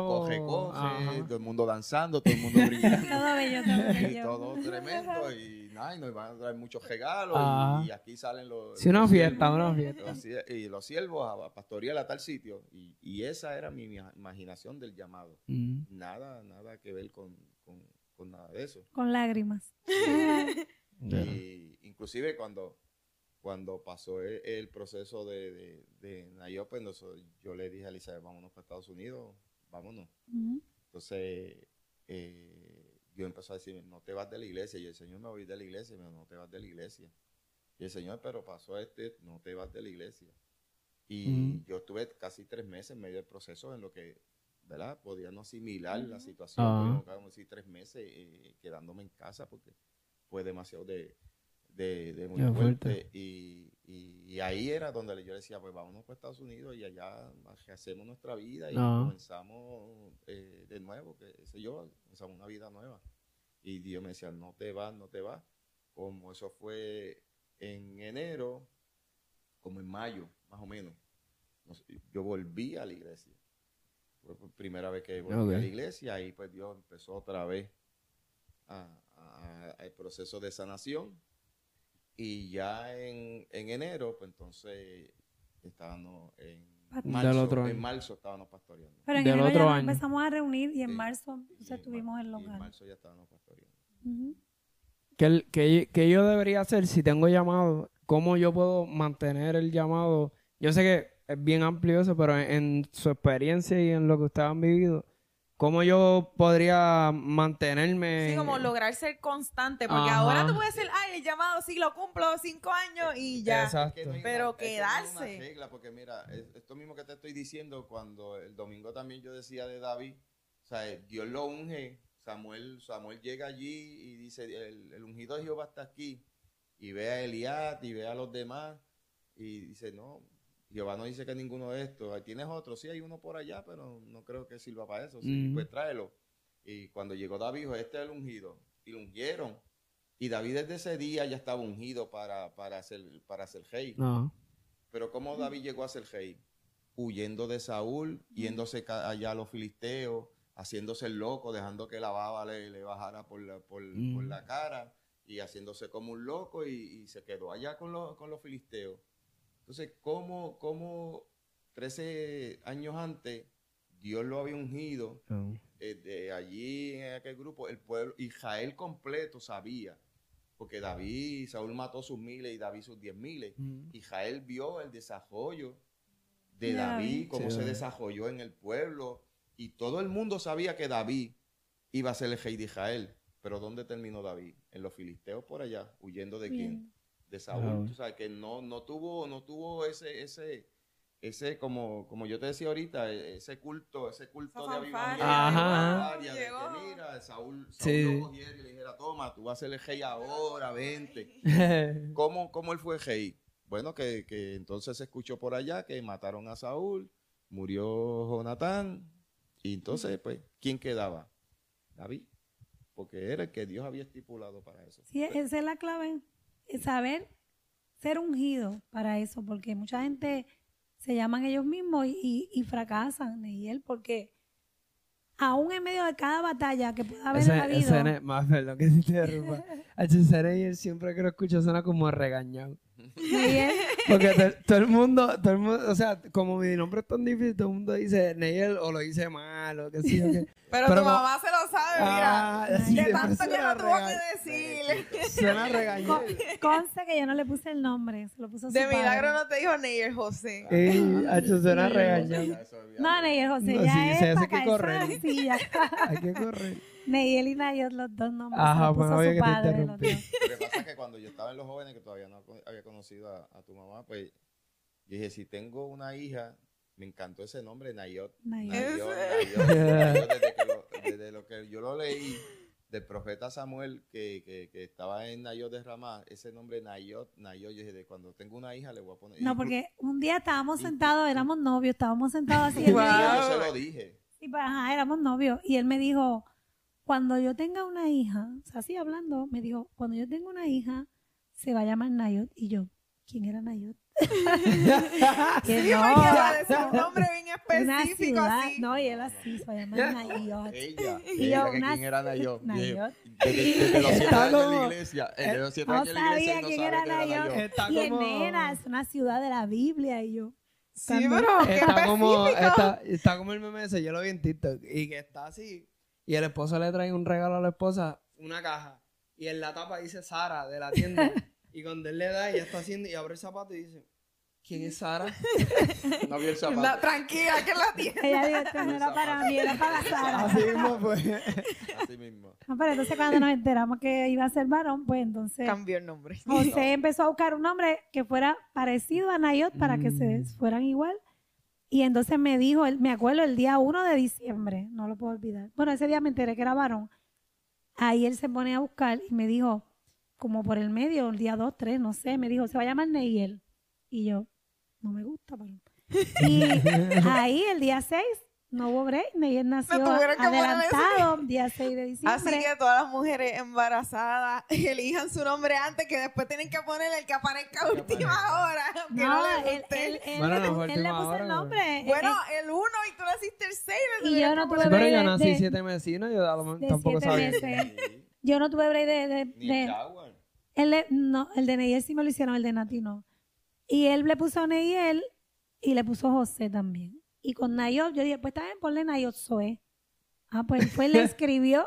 todo el mundo danzando, todo el mundo brillando. Todo bello, todo y todo tremendo, y nada, y nos van a traer muchos regalos, y, aquí salen los... Sí, una fiesta, una fiesta. los y los siervos a, pastorear a tal sitio, y, y esa era mi ima- imaginación del llamado. Mm. Nada, nada que ver con, con- nada de eso. Con lágrimas. Y inclusive cuando, cuando pasó el, el proceso de, de, de Nayo, pues yo le dije a Elizabeth, vámonos para Estados Unidos, vámonos. Entonces, eh, Dios empezó a decirme, no te vas de la iglesia. Y el Señor me voy de la iglesia. Y me dijo, no te vas de la iglesia. Y el Señor, pero pasó este, no te vas de la iglesia. Y yo estuve casi tres meses en medio del proceso en lo que ¿verdad? Podía no asimilar la situación. Ajá. Tuvimos, como decir, tres meses eh, quedándome en casa porque fue demasiado de, de, de muy fuerte. fuerte. Y, y- y ahí era donde yo decía, pues vámonos para Estados Unidos y allá hacemos nuestra vida y Ajá. comenzamos eh, de nuevo, que sé yo, comenzamos una vida nueva. Y Dios me decía, no te vas, no te vas. Como eso fue en enero, como en mayo, más o menos. yo volví a la iglesia. Fue por primera vez que volví a la iglesia y pues Dios empezó otra vez a, a- a el proceso de sanación. Y ya en, en enero, pues entonces estábamos en Del marzo, otro en marzo estábamos pastoreando. Pero en Del enero otro año. empezamos a reunir y en Sí. marzo entonces en estuvimos en y local. marzo ya estábamos pastoreando. Ujú. ¿Qué, el- qué- qué yo debería hacer si tengo llamado? ¿Cómo yo puedo mantener el llamado? Yo sé que es bien amplio eso, pero en, en su experiencia y en lo que ustedes han vivido, ¿cómo yo podría mantenerme? Sí, como lograr ser constante, porque Ajá. ahora tú puedes decir, ay, el llamado sí lo cumplo cinco años y ya. Exacto. Es que no Pero una- es no una quedarse. regla, porque mira, es- esto mismo que te estoy diciendo, cuando el domingo también yo decía de David, o sea, eh, Dios lo unge, Samuel, Samuel llega allí y dice, el, el ungido de Jehová está aquí, y ve a Eliad y ve a los demás, y dice, no, Jehová no dice que ninguno de estos, ahí tienes otro, sí hay uno por allá, pero no creo que sirva para eso, sí, pues tráelo. Y cuando llegó David, dijo, este es el ungido, y lo ungieron. Y David desde ese día ya estaba ungido para, para, ser, para ser rey. No. Pero ¿cómo David llegó a ser rey? Huyendo de Saúl, yéndose allá a los filisteos, haciéndose el loco, dejando que la baba le, le bajara por la, por, Mm. por la cara y haciéndose como un loco y, y se quedó allá con, los- con los filisteos. Entonces, ¿cómo, ¿cómo 13 años antes Dios lo había ungido No. eh, de allí en aquel grupo, el pueblo, Israel completo sabía, porque David, Saúl mató sus miles y David sus diez miles. Mm. Israel vio el desarrollo de David, cómo Sí, se desarrolló en el pueblo, y todo el mundo sabía que David iba a ser el rey de Israel. Pero ¿dónde terminó David? En los filisteos por allá, huyendo de quién? De Saúl. Tú sabes que no, no tuvo, no tuvo ese, ese, ese, como, como yo te decía ahorita, e- ese culto, ese culto de Ajá. de que, Llegó. mira, Saúl, Saúl Sí. lo cogiera y le dijera, toma, tú vas a ser el rey ahora, vente. ¿Cómo, cómo él fue rey? Bueno, que, que entonces se escuchó por allá que mataron a Saúl, murió Jonatán, y entonces, pues, ¿quién quedaba? David, porque era el que Dios había estipulado para eso. Sí, esa es la clave. Saber ser ungido para eso, porque mucha gente se llaman ellos mismos y, y- y fracasan, y él, porque aún en medio de cada batalla que pueda haber habido, más perdón que te interrumpa. Neyer siempre que lo escucho suena como regañado. Porque to- todo el mundo, todo el mundo, o sea, como mi nombre es tan difícil, todo el mundo dice Neyer o lo dice mal o qué sé yo qué. Pero, Pero tu mamá se lo sabe, mira. Ah, sí, De tanto que suena lo tuvo que decir. Suena regañado. con- conste que yo no le puse el nombre, se lo puso su De padre. milagro no te dijo Neyer José. Ey, H. suena Ya regañado. eso, olvídate. No, Neyer José, No, ya sí, es se hace para que correr. la silla. Hay que correr. Neyer y Nayot, los dos nombres, Ajá, pues puso no había su que te padre. interrumpí. dos. Lo que pasa es que cuando yo estaba en los jóvenes, que todavía no había conocido a, a tu mamá, pues yo dije, si tengo una hija, me encantó ese nombre, Nayot. Nayot. Nayot, ¿En Nayot, Nayot, desde, que lo, desde lo que yo lo leí del profeta Samuel, que, que, que estaba en Nayot de Ramá, ese nombre Nayot, Nayot, yo dije, de cuando tengo una hija le voy a poner... No, porque un día estábamos sentados, éramos novios, estábamos sentados así. Wow. dijo- yo se lo dije. Sí, pues, ajá, éramos novios. Y él me dijo, cuando yo tenga una hija, o sea, así hablando, me dijo, cuando yo tenga una hija, se va a llamar Nayot. Y yo, ¿quién era Nayot? que Sí, no, porque va a decir un nombre bien una específico ciudad. así. No, y él así, se va a llamar Nayot. Ella, Y ella, yo, que una- quién era Nayot. Nayot. Desde, desde los siete años en como- la iglesia, desde los siete No años en la iglesia, sabía no quién era Nayot. Está Y en como- Nera, es una ciudad de la Biblia. Y yo, Sí, pero qué Está como, específico. está, está como el meme ese, yo lo vi en TikTok, y que está así, y el esposo le trae un regalo a la esposa, una caja, y en la tapa dice Sara de la tienda, y cuando él le da, ella está haciendo, y abre el zapato y dice, ¿quién es Sara? No vio el No, zapato. tranquila, que la tiene. ella dijo, esto no era para mí, era para Sara. Así mismo fue. Así mismo. No, pero entonces cuando nos enteramos que iba a ser varón, pues entonces Cambió el nombre. José empezó a buscar un nombre que fuera parecido a Nayot para que se Mm. fueran igual. Y entonces me dijo, me acuerdo el día 1 de diciembre, no lo puedo olvidar. Bueno, ese día me enteré que era varón. Ahí él se pone a buscar y me dijo, como por el medio, el día 2, 3, no sé, me dijo, se va a llamar Neyel. Y yo, no me gusta, pero... Y ahí el día 6, no hubo break, Neyel nació adelantado, día 6 de diciembre. Así que todas las mujeres embarazadas elijan su nombre antes, que después tienen que ponerle el que aparezca a última hora. no, no les él, guste. él- él Bueno, le, no él le puso hora, el nombre. Bueno, eh, el 1 y tú naciste el 6. Y yo no tuve Sí, pero yo de- nací de- siete mesinos, yo a lo mejor de tampoco sabía. meses. yo no tuve break de... de- Ni de- el le- no, el de Neyel sí me lo hicieron, el de Nati no. Y él le puso Neyel y le puso José también. Y con Nayot, yo dije, pues está bien, ponle Nayot Zoe. Ah, pues fue, le escribió,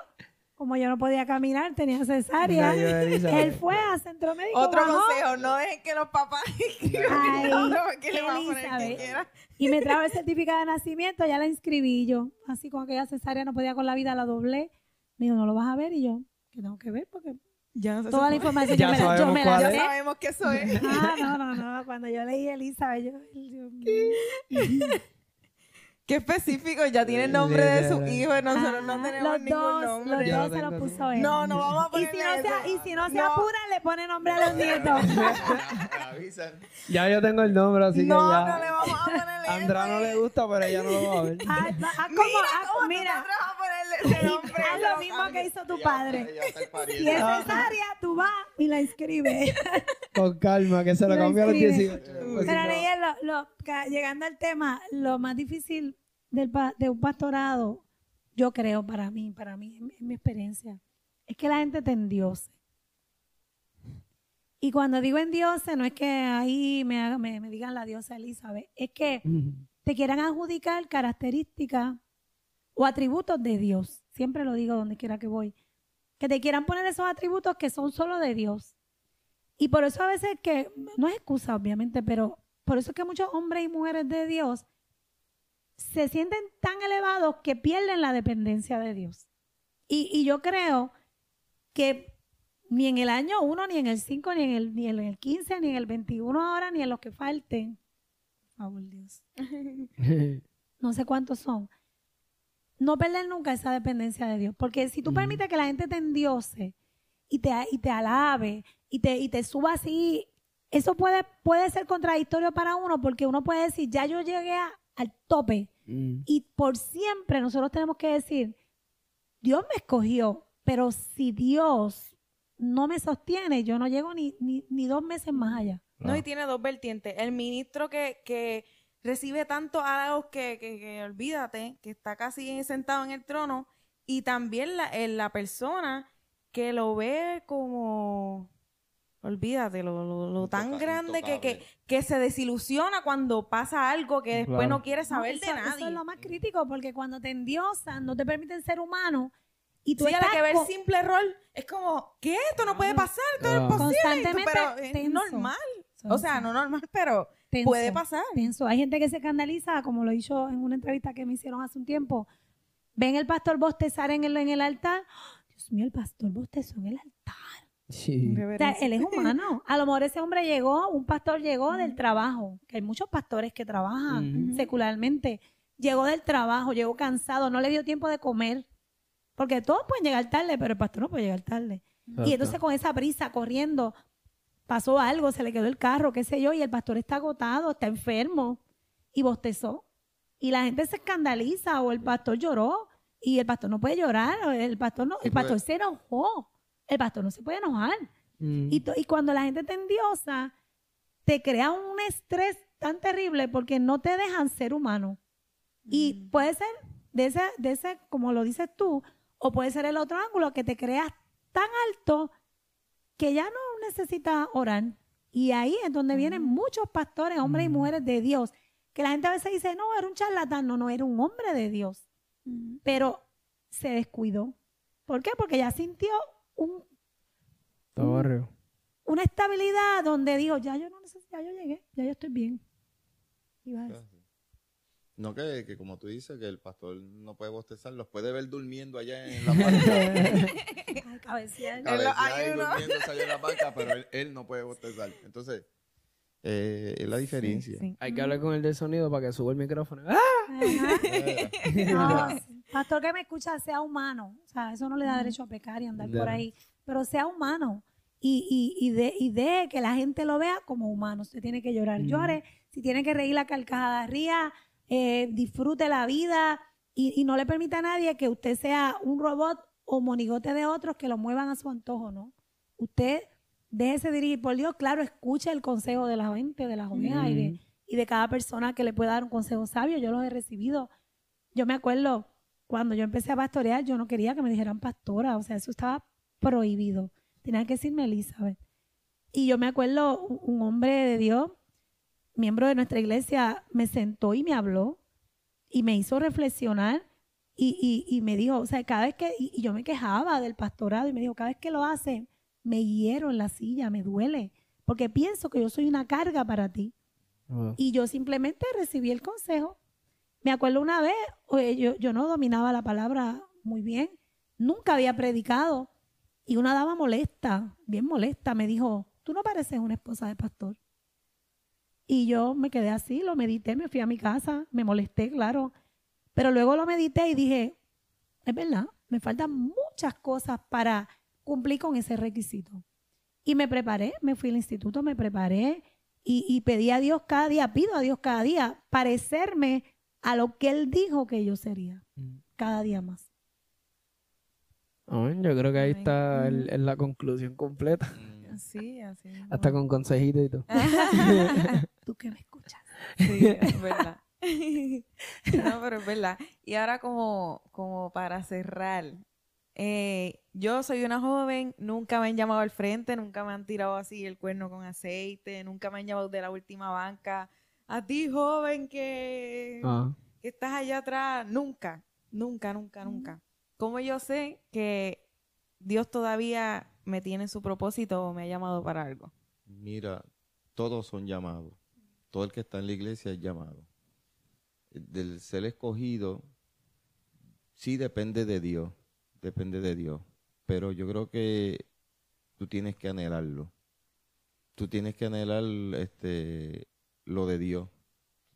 como yo no podía caminar, tenía cesárea. Él fue a centro médico. Otro bajó, consejo, no dejen que los papás escriban le van a poner que. Y me trajo el certificado de nacimiento, ya la inscribí yo. Así con aquella cesárea no podía con la vida, la doblé. Me dijo, no lo vas a ver. Y yo, que tengo que ver porque Ya no sé toda la información Ya yo me la, yo sabemos me la ya sabemos que eso es. Ah, no, no, no. Cuando yo leí Elizabeth, yo, Dios mío. Qué específico, ya tiene el nombre de su hijo y nosotros no Ah, tenemos los ningún dos, nombre. Los dos no se lo puso él. No, no vamos a y ponerle si no, se, eso. y si no se No. apura, le pone nombre a los nietos. Avisan. Ya yo tengo el nombre, así no, que ya. no le vamos a ponerle A Andra no le gusta, pero ella no lo va a ver. Ah, ah, ah, como, ah, cómo mira, tú te ponerle nombre. haz lo mismo que hizo tu padre. Si es cesárea, tú vas y la inscribes. Con calma, que se lo Lo cambia a los escribe. 18. Pues, Pero no. Neyel, lo, llegando al tema, lo más difícil del, de un pastorado, yo creo para mí, para mí, en, en mi experiencia, es que la gente te endiose. Y cuando digo endiose, no es que ahí me, haga- me, me digan la diosa Elizabeth, es que te quieran adjudicar características o atributos de Dios. Siempre lo digo donde quiera que voy. Que te quieran poner esos atributos que son solo de Dios. Y por eso a veces que, no es excusa obviamente, pero por eso es que muchos hombres y mujeres de Dios se sienten tan elevados que pierden la dependencia de Dios. Y, y yo creo que ni en el año 1, ni en el 5, ni en el, ni en el 15, ni en el 21 ahora, ni en los que falten. Por favor, Dios. No sé cuántos son. No perder nunca esa dependencia de Dios. Porque si tú permites que la gente te endiose y te, y te alabe y te, y te suba así, eso puede, puede ser contradictorio para uno porque uno puede decir, ya yo llegué a- al tope Mm. y por siempre nosotros tenemos que decir, Dios me escogió, pero si Dios no me sostiene, yo no llego ni, ni, ni dos meses más allá. No, y tiene dos vertientes. El ministro que, que recibe tantos halagos que, que, que olvídate, que está casi sentado en el trono, y también la, eh, la persona que lo ve como, olvídate, lo, lo- lo tan grande que, que, que se desilusiona cuando pasa algo que después Claro. no quiere saber No, de nadie. Eso es lo más crítico porque cuando te endiosan, no te permiten ser humano y tú Sí, a la estás que ve el co- simple rol, es como, ¿qué? Esto no puede pasar, esto no Ah. es posible. Constantemente pero es tenso. normal. O sea, no normal, pero Tenso. puede pasar. Tenso. Hay gente que se escandaliza, como lo hizo en una entrevista que me hicieron hace un tiempo. Ven el pastor bostezar en el, en el altar. ¡Ah! Dios mío, el pastor bostezó en el altar. Sí. O sea, él es humano. A lo mejor ese hombre llegó, un pastor llegó del trabajo, que hay muchos pastores que trabajan secularmente. Llegó del trabajo, llegó cansado, no le dio tiempo de comer. Porque todos pueden llegar tarde, pero el pastor no puede llegar tarde. Y entonces con esa prisa, corriendo, pasó algo, se le quedó el carro, qué sé yo, y el pastor está agotado, está enfermo, y bostezó. Y la gente se escandaliza, o el pastor lloró, y el pastor no puede llorar, o el pastor no, el pastor se enojó. El pastor no se puede enojar. Mm. Y, cuando la gente te endiosa, te crea un estrés tan terrible porque no te dejan ser humano. Y puede ser de ese, de ese, como lo dices tú, o puede ser el otro ángulo que te creas tan alto que ya no necesitas orar. Y ahí es donde vienen muchos pastores, hombres y mujeres de Dios, que la gente a veces dice, no, era un charlatán, no, no, era un hombre de Dios. Pero se descuidó. ¿Por qué? Porque ya sintió un, Torreo. una estabilidad donde dijo, ya yo no necesito, ya yo llegué, ya yo estoy bien. Y vas No, que, que como tú dices, que el pastor no puede bostezar, los puede ver durmiendo allá en la banca. "Ay, cabecear". Y allá en la banca, pero él, él no puede bostezar. Entonces, Eh, es la diferencia. Sí, sí. Hay que hablar con el del sonido para que suba el micrófono. ¡Ah! Pastor que me escucha, sea humano. O sea, eso no le da derecho a pecar y andar por ahí. Pero sea humano. Y, y, y, de, y de que la gente lo vea como humano. Usted tiene que llorar, Ujú. llore. Si tiene que reír la carcajada, ría. eh, disfrute la vida. Y, y no le permita a nadie que usted sea un robot o monigote de otros que lo muevan a su antojo, ¿no? Usted déjese dirigir por Dios. Claro, escuche el consejo de la gente, de las ovejas y de, Ujú. y de cada persona que le pueda dar un consejo sabio. Yo los he recibido. Yo me acuerdo cuando yo empecé a pastorear, yo no quería que me dijeran pastora, o sea, eso estaba prohibido. Tenían que decirme Elizabeth. Y yo me acuerdo, un hombre de Dios, miembro de nuestra iglesia, me sentó y me habló y me hizo reflexionar y, y- y me dijo, o sea, cada vez que, y, yo me quejaba del pastorado y me dijo, cada vez que lo hacen, me hiero en la silla, me duele, porque pienso que yo soy una carga para ti. Y yo simplemente recibí el consejo. Me acuerdo una vez, oye, yo, no dominaba la palabra muy bien, nunca había predicado. Y una dama molesta, bien molesta, me dijo, tú no pareces una esposa de pastor. Y yo me quedé así, lo medité, me fui a mi casa, me molesté, claro. Pero luego lo medité y dije, es verdad, me faltan muchas cosas para cumplir con ese requisito. Y me preparé, me fui al instituto, me preparé y pedí a Dios cada día, pido a Dios cada día, parecerme a lo que Él dijo que yo sería, Mm. cada día más. Amén. Yo creo que ahí Amén. está el- el- la conclusión completa. Sí, así. mismo. Hasta con consejitos y todo. Tú que me escuchas. Sí, es verdad. no, pero es verdad. Y ahora como, como para cerrar, eh, yo soy una joven, nunca me han llamado al frente, nunca me han tirado así el cuerno con aceite, nunca me han llamado de la última banca. A ti, joven, que, Ah. que estás allá atrás, nunca, nunca, nunca, nunca. ¿Cómo yo sé que Dios todavía me tiene en su propósito o me ha llamado para algo? Mira, todos son llamados. Todo el que está en la iglesia es llamado. Del ser escogido, sí depende de Dios, depende de Dios. Pero yo creo que tú tienes que anhelarlo. Tú tienes que anhelar este, lo de Dios.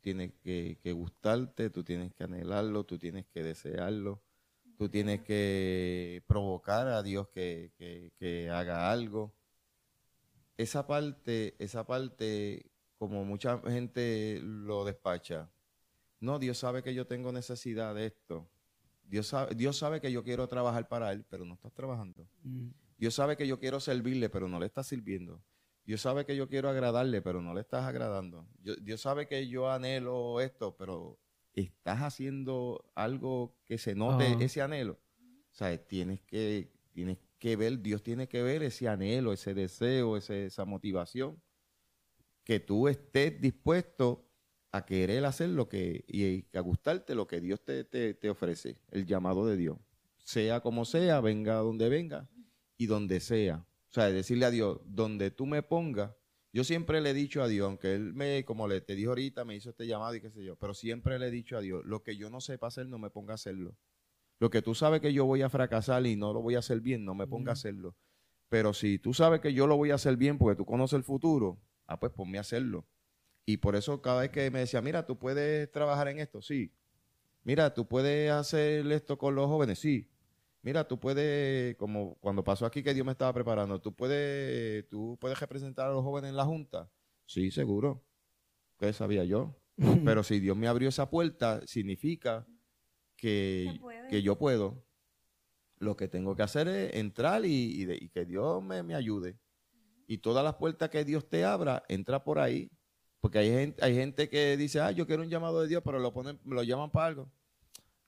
Tienes que, que gustarte, tú tienes que anhelarlo, tú tienes que desearlo. Tú tienes que provocar a Dios que, que- que haga algo esa parte, esa parte, como mucha gente lo despacha. No, Dios sabe que yo tengo necesidad de esto. Dios sabe, Dios sabe que yo quiero trabajar para Él, pero no estás trabajando. Mm. Dios sabe que yo quiero servirle, pero no le estás sirviendo. Dios sabe que yo quiero agradarle, pero no le estás agradando. Yo- Dios sabe que yo anhelo esto, pero estás haciendo algo que se note Ajá. ese anhelo. O sea, tienes que, tienes que ver, Dios tiene que ver ese anhelo, ese deseo, ese- esa motivación. Que tú estés dispuesto a querer hacer lo que, y a gustarte lo que Dios te, te, te ofrece, el llamado de Dios. Sea como sea, venga donde venga y donde sea. O sea, decirle a Dios, donde tú me pongas, yo siempre le he dicho a Dios, aunque Él me, como le te dijo ahorita, me hizo este llamado y qué sé yo, pero siempre le he dicho a Dios, lo que yo no sepa hacer, no me ponga a hacerlo. Lo que tú sabes que yo voy a fracasar y no lo voy a hacer bien, no me ponga a hacerlo. Pero si tú sabes que yo lo voy a hacer bien porque tú conoces el futuro, ah, pues ponme a hacerlo. Y por eso cada vez que me decía, mira, tú puedes trabajar en esto, sí. Mira, tú puedes hacer esto con los jóvenes, sí. Mira, tú puedes, como cuando pasó aquí que Dios me estaba preparando, tú puedes, tú puedes representar a los jóvenes en la junta. Sí, seguro. ¿Qué sabía yo? Pero si Dios me abrió esa puerta, significa que, que yo puedo. Lo que tengo que hacer es entrar y, y de- y que Dios me, me ayude. Y todas las puertas que Dios te abra, entra por ahí. Porque hay gente, hay gente que dice, ah, yo quiero un llamado de Dios, pero lo ponen, lo llaman para algo.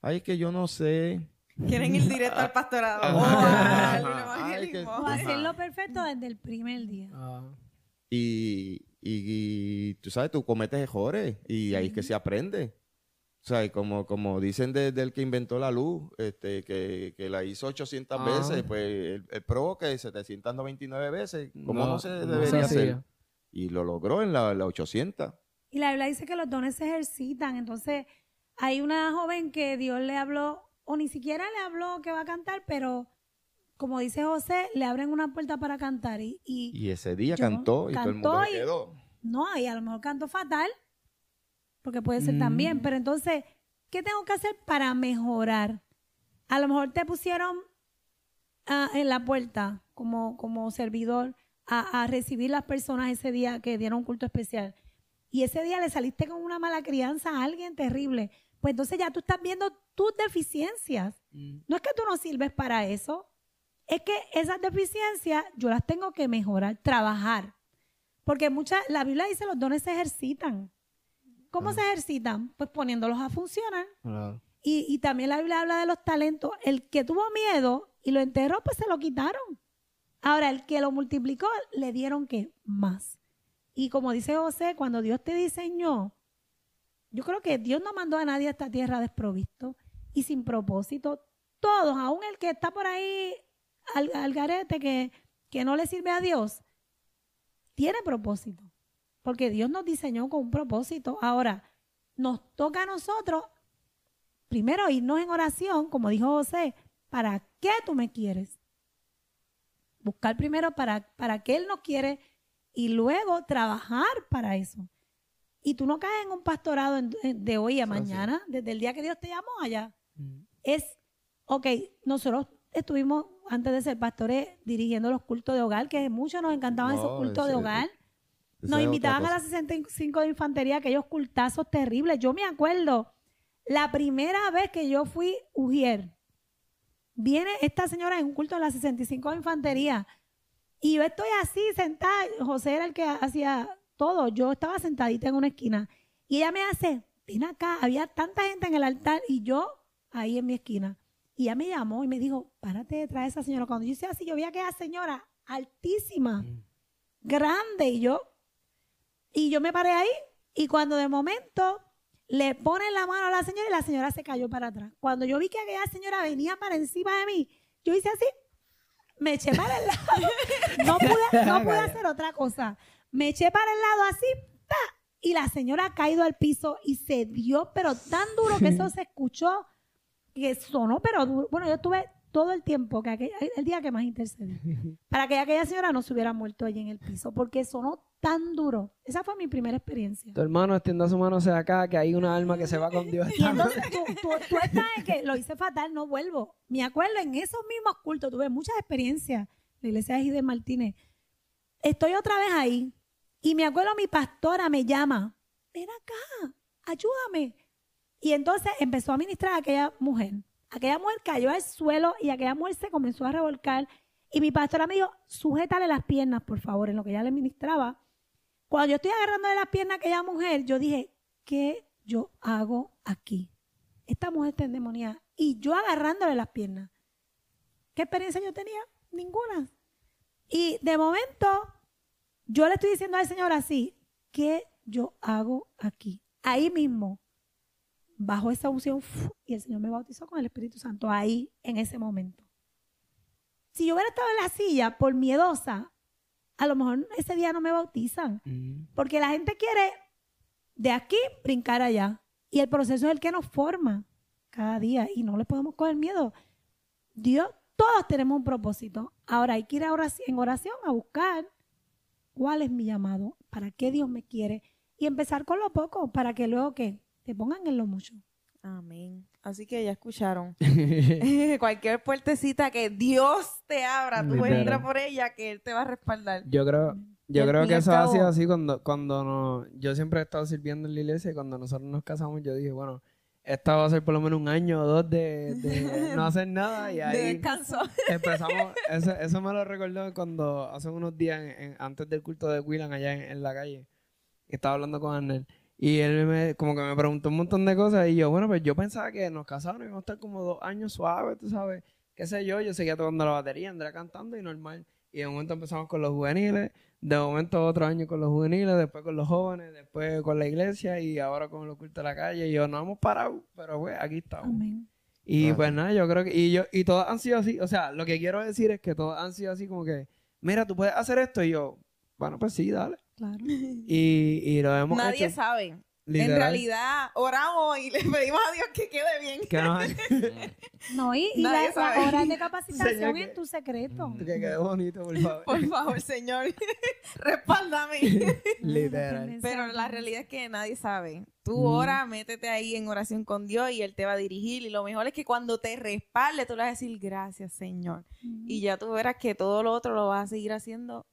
Ay, es que yo no sé. Quieren ir directo al pastorado. O al O evangelismo. hacerlo perfecto desde el primer día. Ah. Y, y- y tú sabes, tú cometes errores y ahí es que se aprende. O sea, y como, como dicen de- del que inventó la luz, este, que, que la hizo 800 Ah. veces, pues el, el pro que 799 veces, ¿cómo no, se no debería se hacer? Y lo logró en la, la 800. Y la Biblia dice que los dones se ejercitan. Entonces, hay una joven que Dios le habló, o ni siquiera le habló que va a cantar, pero como dice José, le abren una puerta para cantar. Y, y Y ese día Yo- cantó y todo el mundo cantó se quedó. No, y a lo mejor canto fatal, porque puede ser Mm. también, pero entonces, ¿qué tengo que hacer para mejorar? A lo mejor te pusieron ah, en la puerta como, como servidor a, a recibir las personas ese día que dieron un culto especial. Y ese día le saliste con una mala crianza a alguien terrible. Pues entonces ya tú estás viendo tus deficiencias. Mm. No es que tú no sirves para eso, es que esas deficiencias yo las tengo que mejorar, trabajar. Porque muchas, la Biblia dice los dones se ejercitan. ¿Cómo se ejercitan? Pues poniéndolos a funcionar. Claro. Y, y también la Biblia habla de los talentos. El que tuvo miedo y lo enterró, pues se lo quitaron. Ahora, el que lo multiplicó, le dieron que más. Y como dice José, cuando Dios te diseñó, yo creo que Dios no mandó a nadie a esta tierra desprovisto y sin propósito. Todos, aún el que está por ahí al, garete, que, que no le sirve a Dios, tiene propósito. Porque Dios nos diseñó con un propósito. Ahora, nos toca a nosotros, primero irnos en oración, como dijo José, ¿para qué tú me quieres? Buscar primero para, para qué Él nos quiere y luego trabajar para eso. Y tú no caes en un pastorado en- de hoy a mañana, desde el día que Dios te llamó allá. Mm. Es, ok, nosotros estuvimos antes de ser pastores dirigiendo los cultos de hogar, que muchos nos encantaban esos cultos de hogar. Nos invitaban a la cosa. 65 de infantería, aquellos cultazos terribles. Yo me acuerdo, la primera vez que yo fui Ujier, viene esta señora en un culto de la 65 de infantería y yo estoy así sentada, José era el que hacía todo, yo estaba sentadita en una esquina y ella me hace, ven acá, había tanta gente en el altar y yo ahí en mi esquina. Y ella me llamó y me dijo, párate detrás de esa señora. Cuando yo hice así, yo vi a aquella señora altísima, grande y yo y yo me paré ahí y cuando de momento le ponen la mano a la señora y la señora se cayó para atrás. Cuando yo vi que aquella señora venía para encima de mí, yo hice así, me eché para el lado. No pude, no pude hacer otra cosa. Me eché para el lado así, ¡ta! y la señora ha caído al piso y se dio, pero tan duro que eso se escuchó, que sonó, pero duro. Bueno, yo estuve todo el tiempo, que el día que más intercedí, para que aquella señora no se hubiera muerto allí en el piso, porque sonó tan duro. Esa fue mi primera experiencia. Tu hermano extienda su mano hacia acá, que hay una alma que se va con Dios. Y entonces tú, tú, tú estás en que lo hice fatal, no vuelvo. Me acuerdo en esos mismos cultos, tuve muchas experiencias. La iglesia de Gide Martínez. Estoy otra vez ahí. Y me acuerdo mi pastora me llama. Ven acá, ayúdame. Y entonces empezó a ministrar a aquella mujer. Aquella mujer cayó al suelo y aquella mujer se comenzó a revolcar. Y mi pastora me dijo, sujétale las piernas, por favor, en lo que ella le ministraba. Cuando yo estoy agarrándole las piernas a aquella mujer, yo dije, ¿qué yo hago aquí? Esta mujer está endemoniada. Y yo agarrándole las piernas. ¿Qué experiencia yo tenía? Ninguna. Y de momento, yo le estoy diciendo al Señor así, ¿qué yo hago aquí? Ahí mismo, bajo esa unción, y el Señor me bautizó con el Espíritu Santo, ahí, en ese momento. Si yo hubiera estado en la silla por miedosa, a lo mejor ese día no me bautizan. Mm. Porque la gente quiere de aquí brincar allá. Y el proceso es el que nos forma cada día. Y no le podemos coger miedo. Dios, todos tenemos un propósito. Ahora hay que ir a oración- en oración a buscar cuál es mi llamado, para qué Dios me quiere. Y empezar con lo poco, para que luego que te pongan en lo mucho. Amén. Así que ya escucharon. Cualquier puertecita que Dios te abra, tú Literal. entras por ella, que Él te va a respaldar. Yo creo, yo creo que eso ha sido así cuando, cuando nos, yo siempre he estado sirviendo en la iglesia y cuando nosotros nos casamos yo dije, bueno, esta va a ser por lo menos un año o dos de, de no hacer nada y De ahí descanso. empezamos, eso, eso me lo recordó cuando hace unos días en- en- antes del culto de Willan allá en, en la calle, estaba hablando con Arnel y él me, como que me preguntó un montón de cosas y yo, bueno, pues yo pensaba que nos casamos y íbamos a estar como dos años suaves, tú sabes, qué sé yo, yo seguía tocando la batería, andré cantando y normal. Y de momento empezamos con los juveniles, de momento otro año con los juveniles, después con los jóvenes, después con la iglesia y ahora con los cultos de la calle. Y yo no hemos parado, pero pues aquí estamos. Amén. Y pues nada, yo creo que, y yo, y todas han sido así, o sea, lo que quiero decir es que todas han sido así como que, mira, tú puedes hacer esto y yo, bueno, pues sí, dale. Claro. Y, y lo hemos Nadie hecho. sabe. En realidad, oramos y le pedimos a Dios que quede bien. Que no- No, y, y las horas de Señor, capacitación que- en tu secreto. que quede bonito, por favor. Por favor, Señor, respáldame. Literal. Pero la realidad es que nadie sabe. Tú Mm. ora, métete ahí en oración con Dios y Él te va a dirigir. Y lo mejor es que cuando te respalde, tú le vas a decir gracias, Señor. Y ya tú verás que todo lo otro lo vas a seguir haciendo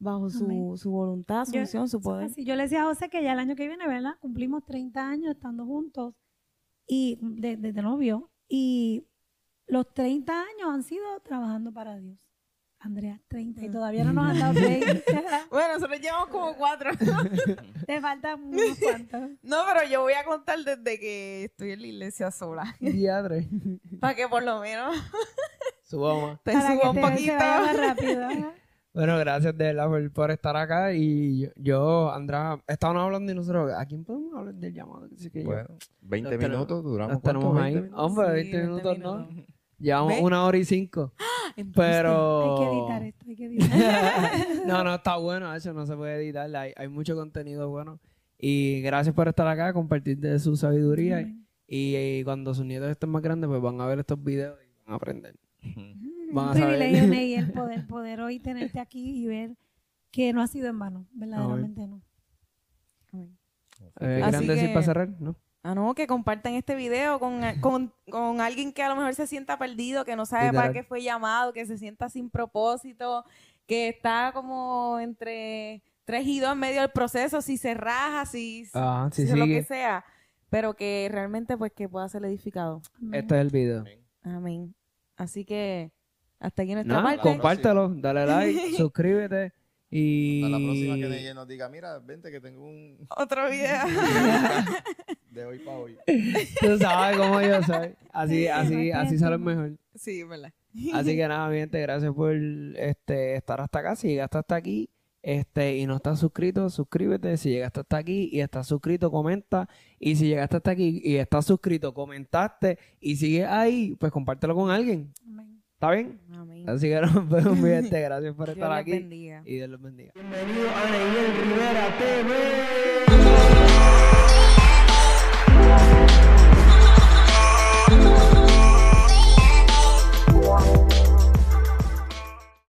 bajo su, su voluntad, su Yo- unción, su poder. Así, yo le decía a José que ya el año que viene, ¿verdad? Cumplimos 30 años estando juntos y de, de- de novio. Y los 30 años han sido trabajando para Dios. Andrea, 30. Y todavía no nos han dado 30. Bueno, nosotros llevamos como cuatro. Te faltan unos cuantos. no, pero yo voy a contar desde que estoy en la iglesia sola. Diadre. Para que por lo menos Subamos. te Para que suba un te, poquito. se vaya más rápido. Bueno, gracias de verdad por, por estar acá. Y yo, Andrea, estábamos hablando y nosotros, ¿a quién podemos hablar del llamado? Así que yo- Bueno, 20 Nos tenemos- minutos, duramos nos tenemos ¿cuánto? ahí. 20 minutos. Hombre, Sí, 20 20 minutos, ¿no? minutos. Llevamos ¿Ves? una hora y cinco. Pero. Hay que editar esto, hay que editar. no, no, está bueno, eso no se puede editar. Hay, hay mucho contenido bueno. Y gracias por estar acá, compartir de su sabiduría. Y, y cuando sus nietos estén más grandes, pues van a ver estos videos y van a aprender. A Un privilegio, Ney, el poder, poder hoy tenerte aquí y ver que no ha sido en vano. Verdaderamente no. Eh, Así ¿Quieren decir que- para cerrar? ¿No? Ah, no, que compartan este video con, con, con alguien que a lo mejor se sienta perdido, que no sabe Literal. para qué fue llamado, que se sienta sin propósito, que está como entre tres y dos en medio del proceso, si se raja, si, si- Ah, si lo que sea, pero que realmente pues que pueda ser edificado. Amén. Este es el video. Amén. Así que hasta aquí nuestra Nada, parte. compártelo, dale like, suscríbete y... Hasta la próxima que Neye nos diga, mira, vente que tengo un Otro video. de hoy para hoy. Tú sabes cómo yo soy. Así, así, así sale mejor. sí, ¿verdad? Así que nada, mi gente, gracias por este, estar hasta acá. Si llegaste hasta aquí este, y no estás suscrito, suscríbete. Si llegaste hasta aquí y estás suscrito, comenta. Y si llegaste hasta aquí y estás suscrito, comentaste y sigues ahí, pues compártelo con alguien. Amén. ¿Está bien? Amén. Así que nos vemos, mi gente. Gracias por estar aquí. Dios los Bendiga. Y Dios los bendiga. Bienvenido a Daniel Rivera TV.